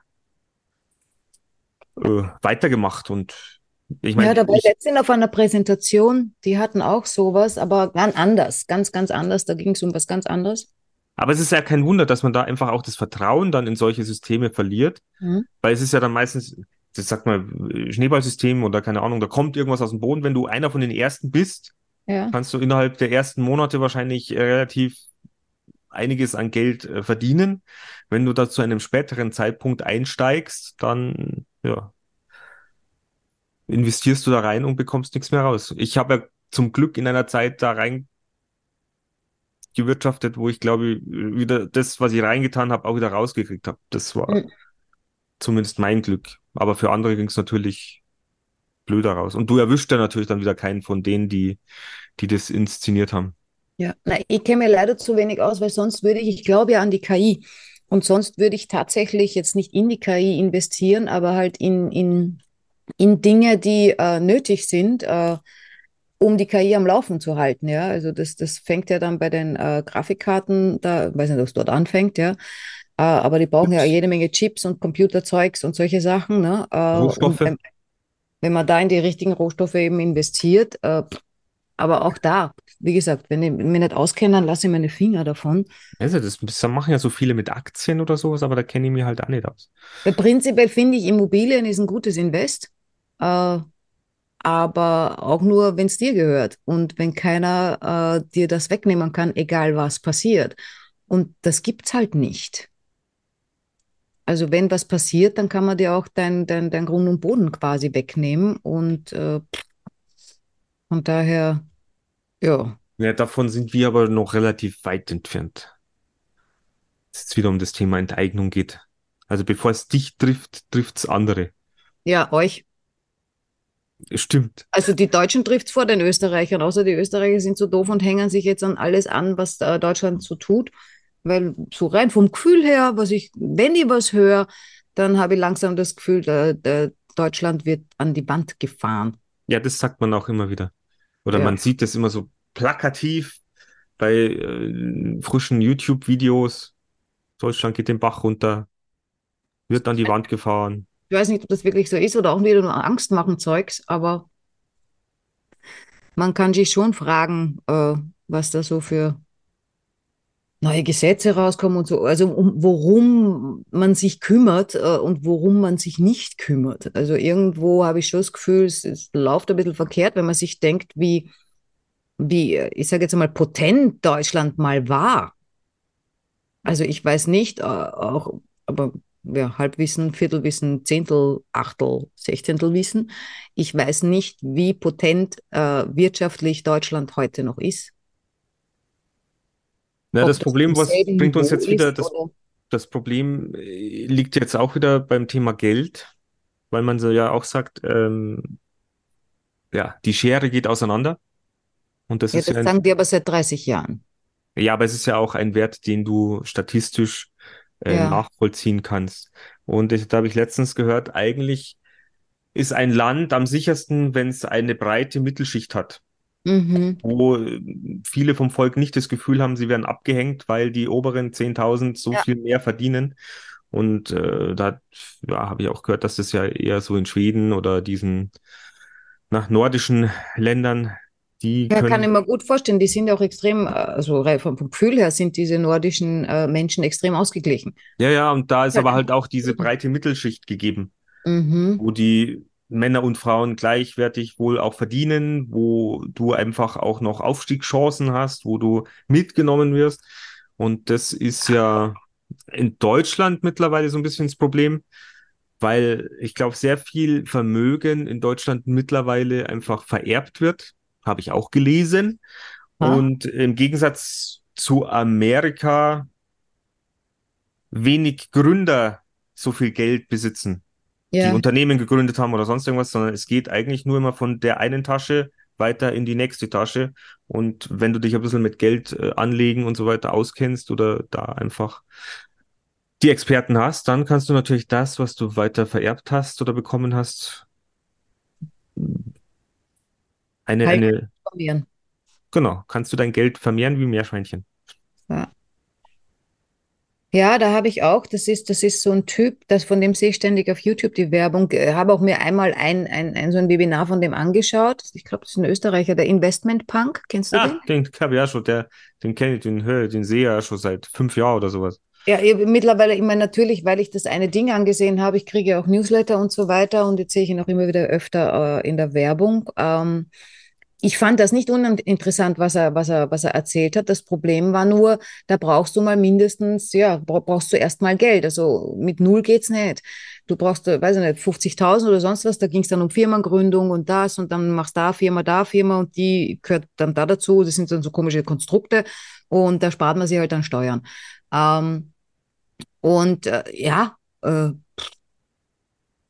äh, weitergemacht. Und ich Ja, meine, da war ich ich, letztens auf einer Präsentation, die hatten auch sowas, aber ganz anders, ganz, ganz anders. Da ging es um was ganz anderes. Aber es ist ja kein Wunder, dass man da einfach auch das Vertrauen dann in solche Systeme verliert, Mhm. weil es ist ja dann meistens, das sagt man, Schneeballsystem oder keine Ahnung, da kommt irgendwas aus dem Boden. Wenn du einer von den ersten bist, Ja. kannst du innerhalb der ersten Monate wahrscheinlich äh, relativ einiges an Geld äh, verdienen. Wenn du da zu einem späteren Zeitpunkt einsteigst, dann ja, investierst du da rein und bekommst nichts mehr raus. Ich habe ja zum Glück in einer Zeit da rein gewirtschaftet, wo ich glaube, wieder das, was ich reingetan habe, auch wieder rausgekriegt habe. Das war Mhm. zumindest mein Glück. Aber für andere ging es natürlich blöder raus. Und du erwischt ja natürlich dann wieder keinen von denen, die, die das inszeniert haben. Ja, na, ich kenne mir leider zu wenig aus, weil sonst würde ich, ich glaube ja an die KI. Und sonst würde ich tatsächlich jetzt nicht in die KI investieren, aber halt in, in, in Dinge, die äh, nötig sind, äh, um die KI am Laufen zu halten. Ja, also das, das fängt ja dann bei den äh, Grafikkarten, da, ich weiß nicht, ob es dort anfängt, ja. Äh, aber die brauchen ja Chips. jede Menge Chips und Computerzeugs und solche Sachen. Ne? Äh, und Rohstoffe. wenn, wenn man da in die richtigen Rohstoffe eben investiert, äh, aber auch da, wie gesagt, wenn ich mich nicht auskenne, dann lasse ich meine Finger davon. Also das, das machen ja so viele mit Aktien oder sowas, aber da kenne ich mich halt auch nicht aus. Weil prinzipiell finde ich, Immobilien ist ein gutes Invest, äh, aber auch nur, wenn es dir gehört und wenn keiner äh, dir das wegnehmen kann, egal was passiert. Und das gibt's halt nicht. Also wenn was passiert, dann kann man dir auch dein, dein, dein Grund und Boden quasi wegnehmen und äh, von daher, ja. Ja, davon sind wir aber noch relativ weit entfernt. Dass es wieder um das Thema Enteignung geht. Also bevor es dich trifft, trifft es andere. Ja, euch. Stimmt. Also die Deutschen trifft es vor den Österreichern, außer die Österreicher sind so doof und hängen sich jetzt an alles an, was äh, Deutschland so tut. Weil so rein vom Gefühl her, was ich, wenn ich was höre, dann habe ich langsam das Gefühl, da, da Deutschland wird an die Wand gefahren. Ja, das sagt man auch immer wieder. Oder Ja. man sieht das immer so plakativ bei äh, frischen YouTube-Videos. Deutschland geht den Bach runter, wird an die Wand gefahren. Ich weiß nicht, ob das wirklich so ist oder auch wieder nur Angst machen Zeugs, aber man kann sich schon fragen, äh, was da so für neue Gesetze rauskommen und so, also um, worum man sich kümmert äh, und worum man sich nicht kümmert. Also irgendwo habe ich schon das Gefühl, es, es läuft ein bisschen verkehrt, wenn man sich denkt, wie, wie ich sage jetzt mal, potent Deutschland mal war. Also ich weiß nicht, äh, auch, aber ja, Halbwissen, Viertelwissen, Zehntel, Achtel, Sechzehntel Wissen. Ich weiß nicht, wie potent äh, wirtschaftlich Deutschland heute noch ist. Na, Ob das Problem, was bringt uns jetzt wieder, das, oder das Problem äh, liegt jetzt auch wieder beim Thema Geld, weil man so ja auch sagt, ähm, ja, die Schere geht auseinander. Und das ja, ist ja das ein, sagen die aber seit 30 Jahren. ja, aber es ist ja auch ein Wert, den du statistisch äh, Ja. nachvollziehen kannst. Und ich, da habe ich letztens gehört, eigentlich ist ein Land am sichersten, wenn es eine breite Mittelschicht hat. Mhm. wo äh, viele vom Volk nicht das Gefühl haben, sie werden abgehängt, weil die oberen 10.000 so Ja. viel mehr verdienen. Und äh, da ja, habe ich auch gehört, dass das ja eher so in Schweden oder diesen nach nordischen Ländern, die Ja, kann ich mir gut vorstellen. Die sind auch extrem, äh, also vom, Gefühl her sind diese nordischen äh, Menschen extrem ausgeglichen. ja, ja, und da ist Ja, aber halt auch diese breite Mittelschicht gegeben, Mhm. wo die Männer und Frauen gleichwertig wohl auch verdienen, wo du einfach auch noch Aufstiegschancen hast, wo du mitgenommen wirst. Und das ist ja in Deutschland mittlerweile so ein bisschen das Problem, weil ich glaube, sehr viel Vermögen in Deutschland mittlerweile einfach vererbt wird. Habe ich auch gelesen. Ja. Und im Gegensatz zu Amerika wenig Gründer so viel Geld besitzen die Ja, Unternehmen gegründet haben oder sonst irgendwas, sondern es geht eigentlich nur immer von der einen Tasche weiter in die nächste Tasche. Und wenn du dich ein bisschen mit Geld äh, anlegen und so weiter auskennst oder da einfach die Experten hast, dann kannst du natürlich das, was du weiter vererbt hast oder bekommen hast, eine, Halten. eine, vermehren. genau, kannst du dein Geld vermehren wie Meerschweinchen. Ja. Ja, da habe ich auch, das ist, das ist so ein Typ, das, von dem sehe ich ständig auf YouTube die Werbung. Äh, Habe auch mir einmal ein, ein, ein so ein Webinar von dem angeschaut. Ich glaube, das ist ein Österreicher, der Investment Punk. Kennst du den? Ah, den habe ich ja schon, der, den kenne ich, den höre, den sehe ich ja schon seit fünf Jahren oder sowas. Ja, ich, mittlerweile immer natürlich, weil ich das eine Ding angesehen habe. Ich kriege auch Newsletter und so weiter und jetzt sehe ich ihn auch immer wieder öfter äh, in der Werbung. Ähm, ich fand das nicht uninteressant, was er, was er, was er erzählt hat. Das Problem war nur, da brauchst du mal mindestens, ja, bra- brauchst du erst mal Geld. Also mit null geht's nicht. Du brauchst, äh, weiß ich nicht, 50.000 oder sonst was. Da ging es dann um Firmengründung und das und dann machst da Firma, da Firma und die gehört dann da dazu. Das sind dann so komische Konstrukte und da spart man sich halt dann Steuern. Ähm, und äh, ja, äh,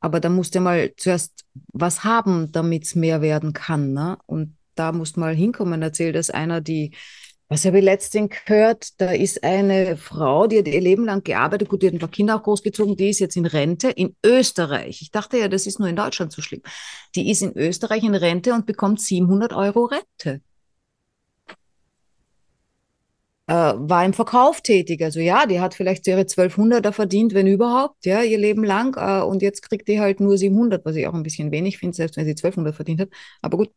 aber da musst du mal zuerst was haben, damit es mehr werden kann. Ne? Und da musst du mal hinkommen. Erzählt das einer, die, was habe ich letztens gehört? Da ist eine Frau, die hat ihr Leben lang gearbeitet, gut, die hat ein paar Kinder auch großgezogen, die ist jetzt in Rente in Österreich. Ich dachte ja, das ist nur in Deutschland so schlimm. Die ist in Österreich in Rente und bekommt 700 Euro Rente. Äh, war im Verkauf tätig. Also ja, die hat vielleicht ihre 1200er verdient, wenn überhaupt, ja, ihr Leben lang. Äh, und jetzt kriegt die halt nur 700, was ich auch ein bisschen wenig finde, selbst wenn sie 1200 verdient hat. Aber gut.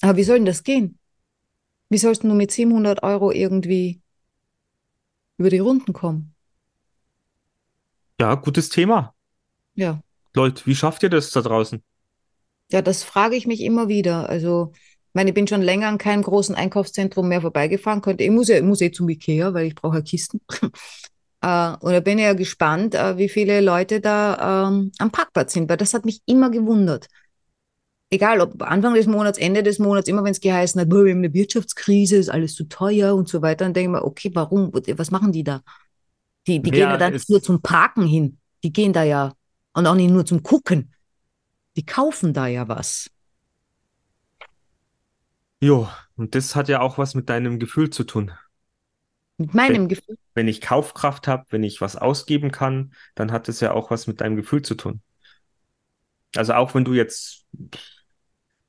Aber wie soll denn das gehen? Wie sollst du nur mit 700 Euro irgendwie über die Runden kommen? Ja, gutes Thema. Ja. Leute, wie schafft ihr das da draußen? Ja, das frage ich mich immer wieder. Also, meine, ich bin schon länger an keinem großen Einkaufszentrum mehr vorbeigefahren. Könnte, ich muss ja, ich muss eh zum Ikea, weil ich brauche ja Kisten. Äh, und da bin ich ja gespannt, äh, wie viele Leute da ähm, am Parkplatz sind, weil das hat mich immer gewundert. Egal, ob Anfang des Monats, Ende des Monats, immer wenn es geheißen hat, wir haben eine Wirtschaftskrise, ist alles zu teuer und so weiter, dann denke ich mir, okay, warum? Was machen die da? Die, die gehen Ja, ja dann nur zum Parken hin. Die gehen da ja, und auch nicht nur zum Gucken. Die kaufen da ja was. Jo, und das hat ja auch was mit deinem Gefühl zu tun. Mit meinem Gefühl. Wenn ich Kaufkraft habe, wenn ich was ausgeben kann, dann hat es ja auch was mit deinem Gefühl zu tun. Also auch wenn du jetzt,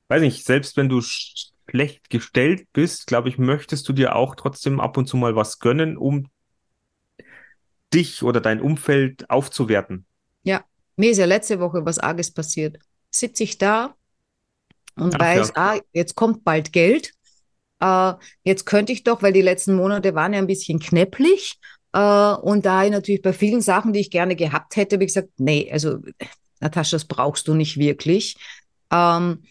weiß nicht, selbst wenn du sch- schlecht gestellt bist, glaube ich, möchtest du dir auch trotzdem ab und zu mal was gönnen, um dich oder dein Umfeld aufzuwerten. Ja, mir ist ja letzte Woche was Arges passiert. Sitze ich da und Ach weiß, ja. ah, jetzt kommt bald Geld. äh, jetzt könnte ich doch, weil die letzten Monate waren ja ein bisschen knäpplich. Äh, und da ich natürlich bei vielen Sachen, die ich gerne gehabt hätte, habe ich gesagt, nee, also Natascha, das brauchst du nicht wirklich. Ähm,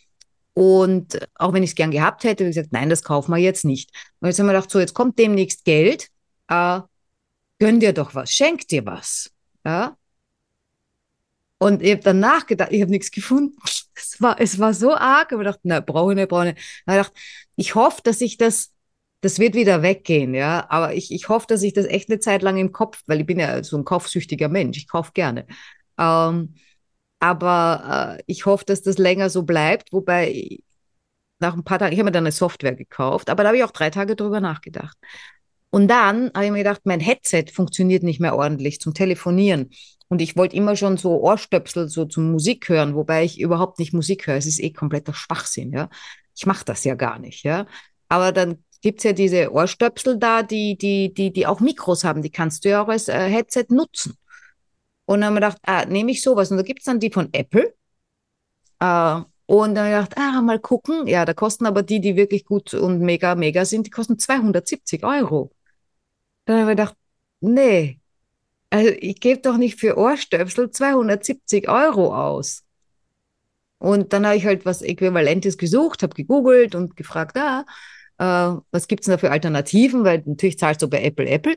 und auch wenn ich es gern gehabt hätte, habe ich gesagt, nein, das kaufen wir jetzt nicht. Und jetzt haben wir gedacht, so, jetzt kommt demnächst Geld, äh, gönn dir doch was, schenk dir was. Ja? Und ich habe dann nachgedacht, ich habe nichts gefunden. Es war, es war so arg, aber ich dachte, nein, brauche ich nicht, brauche ich nicht. Ich dachte, ich hoffe, dass ich das, das wird wieder weggehen, ja. Aber ich, ich hoffe, dass ich das echt eine Zeit lang im Kopf, weil ich bin ja so ein kaufsüchtiger Mensch, ich kaufe gerne. Ähm, aber äh, ich hoffe, dass das länger so bleibt, wobei nach ein paar Tagen, ich habe mir dann eine Software gekauft, aber da habe ich auch drei Tage drüber nachgedacht. Und dann habe ich mir gedacht, mein Headset funktioniert nicht mehr ordentlich zum Telefonieren. Und ich wollte immer schon so Ohrstöpsel so zum Musik hören, wobei ich überhaupt nicht Musik höre. Es ist eh kompletter Schwachsinn, ja. Ich mache das ja gar nicht, ja. Aber dann gibt's ja diese Ohrstöpsel da, die, die, die, die auch Mikros haben. Die kannst du ja auch als äh, Headset nutzen. Und dann haben wir gedacht, ah, nehme ich sowas. Und da gibt's dann die von Apple. Äh, und dann habe ich gedacht, ah, mal gucken. Ja, da kosten aber die, die wirklich gut und mega, mega sind, die kosten 270 Euro. Dann habe ich gedacht, nee, also ich gebe doch nicht für Ohrstöpsel 270 Euro aus. Und dann habe ich halt was Äquivalentes gesucht, habe gegoogelt und gefragt, ah, äh, was gibt's denn da für Alternativen? Weil natürlich zahlst du bei Apple Apple.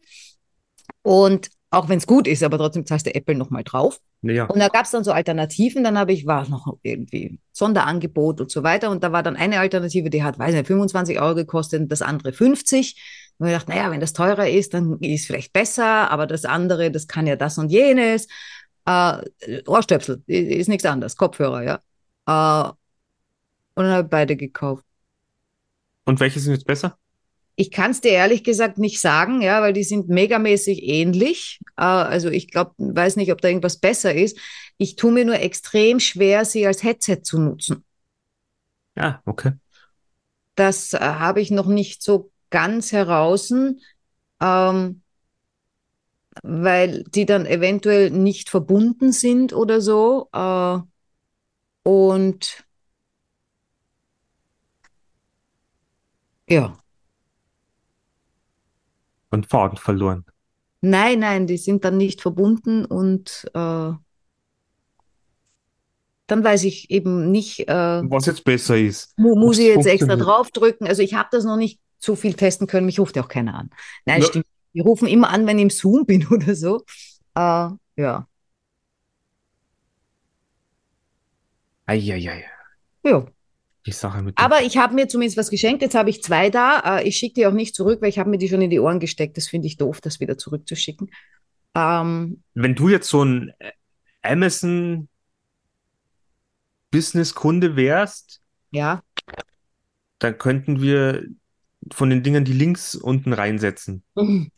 Und auch wenn es gut ist, aber trotzdem zahlst du Apple nochmal drauf. Ja. Und da gab es dann so Alternativen, dann habe ich, war noch irgendwie Sonderangebot und so weiter. Und da war dann eine Alternative, die hat, weiß nicht, 25 Euro gekostet, das andere 50. Und ich dachte, naja, wenn das teurer ist, dann ist es vielleicht besser, aber das andere, das kann ja das und jenes. Äh, Ohrstöpsel ist nichts anderes, Kopfhörer, ja. Äh, und dann habe ich beide gekauft. Und welche sind jetzt besser? Ich kann es dir ehrlich gesagt nicht sagen, ja, weil die sind megamäßig ähnlich. Äh, also ich glaube, weiß nicht, ob da irgendwas besser ist. Ich tue mir nur extrem schwer, sie als Headset zu nutzen. Ja, okay. Das äh, habe ich noch nicht so ganz heraus, ähm, weil die dann eventuell nicht verbunden sind oder so. Äh, und ja. Und Faden verloren. Nein, nein, die sind dann nicht verbunden und äh, dann weiß ich eben nicht, äh, Was jetzt besser ist. mu muss ich jetzt extra draufdrücken. Also ich habe das noch nicht so viel testen können. Mich ruft ja auch keiner an. Nein, Ja. stimmt. Die rufen immer an, wenn ich im Zoom bin oder so. Äh, ja. Eieiei. Ja. Die Sache mit dem- Aber ich habe mir zumindest was geschenkt. Jetzt habe ich zwei da. Äh, ich schicke die auch nicht zurück, weil ich habe mir die schon in die Ohren gesteckt. Das finde ich doof, das wieder zurückzuschicken. Ähm, Wenn du jetzt so ein äh, Amazon Business-Kunde wärst, ja. dann könnten wir von den Dingern die Links unten reinsetzen.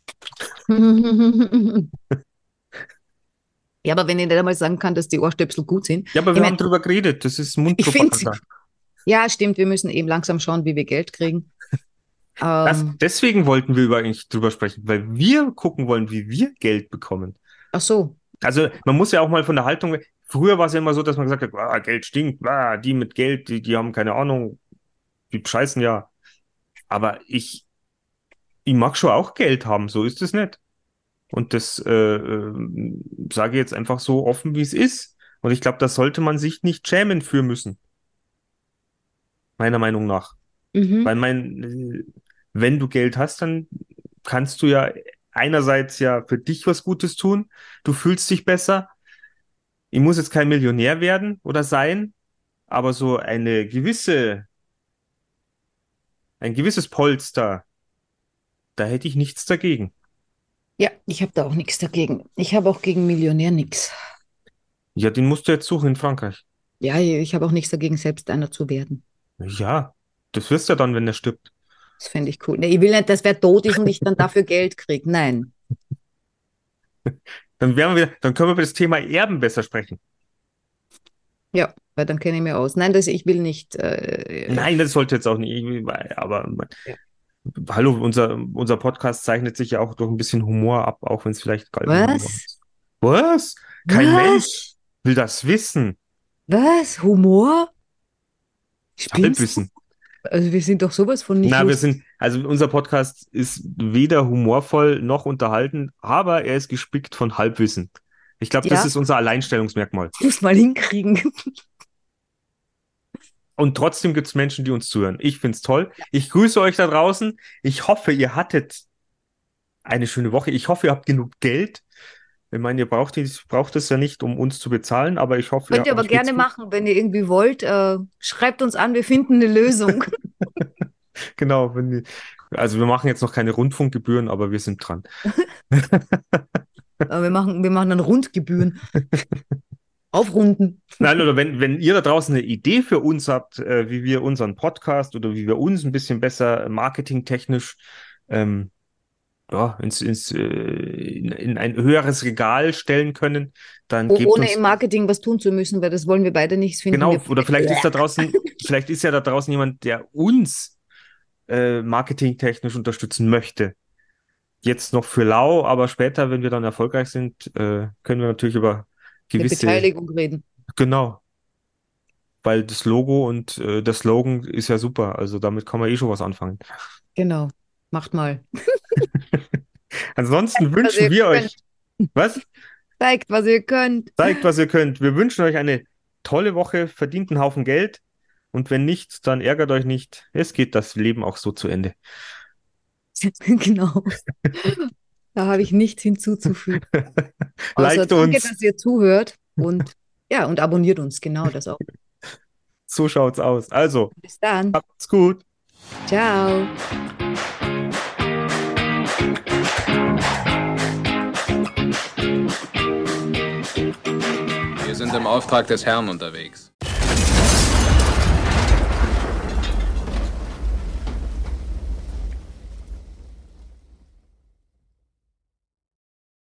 Ja, aber wenn ich nicht einmal sagen kann, dass die Ohrstöpsel gut sind. Ja, aber Ich wir mein- haben drüber geredet. Das ist Ich finde Mundpropaganda. Ja, stimmt. Wir müssen eben langsam schauen, wie wir Geld kriegen. Das, Ähm, deswegen wollten wir über eigentlich drüber sprechen, weil wir gucken wollen, wie wir Geld bekommen. ach so. Also man muss ja auch mal von der Haltung. Früher war es ja immer so, dass man gesagt hat, ah, Geld stinkt, ah, die mit Geld, die, die haben keine Ahnung, die scheißen ja. Aber ich, ich mag schon auch Geld haben, so ist es nicht. Und das äh, äh, sage ich jetzt einfach so offen, wie es ist. Und ich glaube, da sollte man sich nicht schämen für müssen. Meiner Meinung nach. Mhm. Weil mein, wenn du Geld hast, dann kannst du ja einerseits ja für dich was Gutes tun. Du fühlst dich besser. Ich muss jetzt kein Millionär werden oder sein, aber so eine gewisse, ein gewisses Polster, da hätte ich nichts dagegen. Ja, ich habe da auch nichts dagegen. Ich habe auch gegen Millionär nichts. Ja, den musst du jetzt suchen in Frankreich. Ja, ich habe auch nichts dagegen, selbst einer zu werden. Ja, das wirst du ja dann, wenn er stirbt. Das fände ich cool. Nee, ich will nicht, dass wer tot ist und ich dann dafür Geld kriege. Nein. Dann werden wir dann können wir über das Thema Erben besser sprechen. Ja, weil dann kenne ich mich aus. Nein, das, ich will nicht. Äh, Nein, das sollte jetzt auch nicht, aber hallo, unser, unser Podcast zeichnet sich ja auch durch ein bisschen Humor ab, auch wenn es vielleicht Galgenhumor Was? ist. Was? Kein Was? Mensch will das wissen. Was? Humor? Halbwissen. Also wir sind doch sowas von nicht Na, wir sind, also unser Podcast ist weder humorvoll noch unterhalten, aber er ist gespickt von Halbwissen. Ich glaube, das Ja. ist unser Alleinstellungsmerkmal. Muss mal hinkriegen. Und trotzdem gibt es Menschen, die uns zuhören. Ich finde es toll. Ich grüße euch da draußen. Ich hoffe, ihr hattet eine schöne Woche. Ich hoffe, ihr habt genug Geld. Ich meine, ihr braucht, dies, braucht es ja nicht, um uns zu bezahlen, aber ich hoffe, Könnt ihr aber gerne machen, wenn ihr irgendwie wollt. Äh, schreibt uns an, wir finden eine Lösung. Genau. Wenn wir, also wir machen jetzt noch keine Rundfunkgebühren, aber wir sind dran. Wir, machen, wir machen dann Rundgebühren. Aufrunden. Nein, oder wenn, wenn ihr da draußen eine Idee für uns habt, äh, wie wir unseren Podcast oder wie wir uns ein bisschen besser marketingtechnisch ähm, ja, ins, ins, äh, in, in ein höheres Regal stellen können, dann Oh, gebt ohne uns im Marketing was tun zu müssen, weil das wollen wir beide nicht. Finden genau, oder vielleicht ist da draußen, vielleicht ist ja da draußen jemand, der uns äh, marketingtechnisch unterstützen möchte. Jetzt noch für lau, aber später, wenn wir dann erfolgreich sind, äh, können wir natürlich über eine gewisse Beteiligung reden. Genau. Weil das Logo und äh, der Slogan ist ja super. Also damit kann man eh schon was anfangen. Genau. Macht mal. Ansonsten Was wünschen wir könnt. euch, was? Zeigt, was ihr könnt. Zeigt, was ihr könnt. Wir wünschen euch eine tolle Woche, verdient einen Haufen Geld. Und wenn nicht, dann ärgert euch nicht. Es geht das Leben auch so zu Ende. genau. Da habe ich nichts hinzuzufügen. Außer Liked danke, uns. dass ihr zuhört und ja, und abonniert uns. Genau, das auch. So schaut's aus. Also, Bis dann. habt's gut. Ciao. Wir sind im Auftrag des Herrn unterwegs.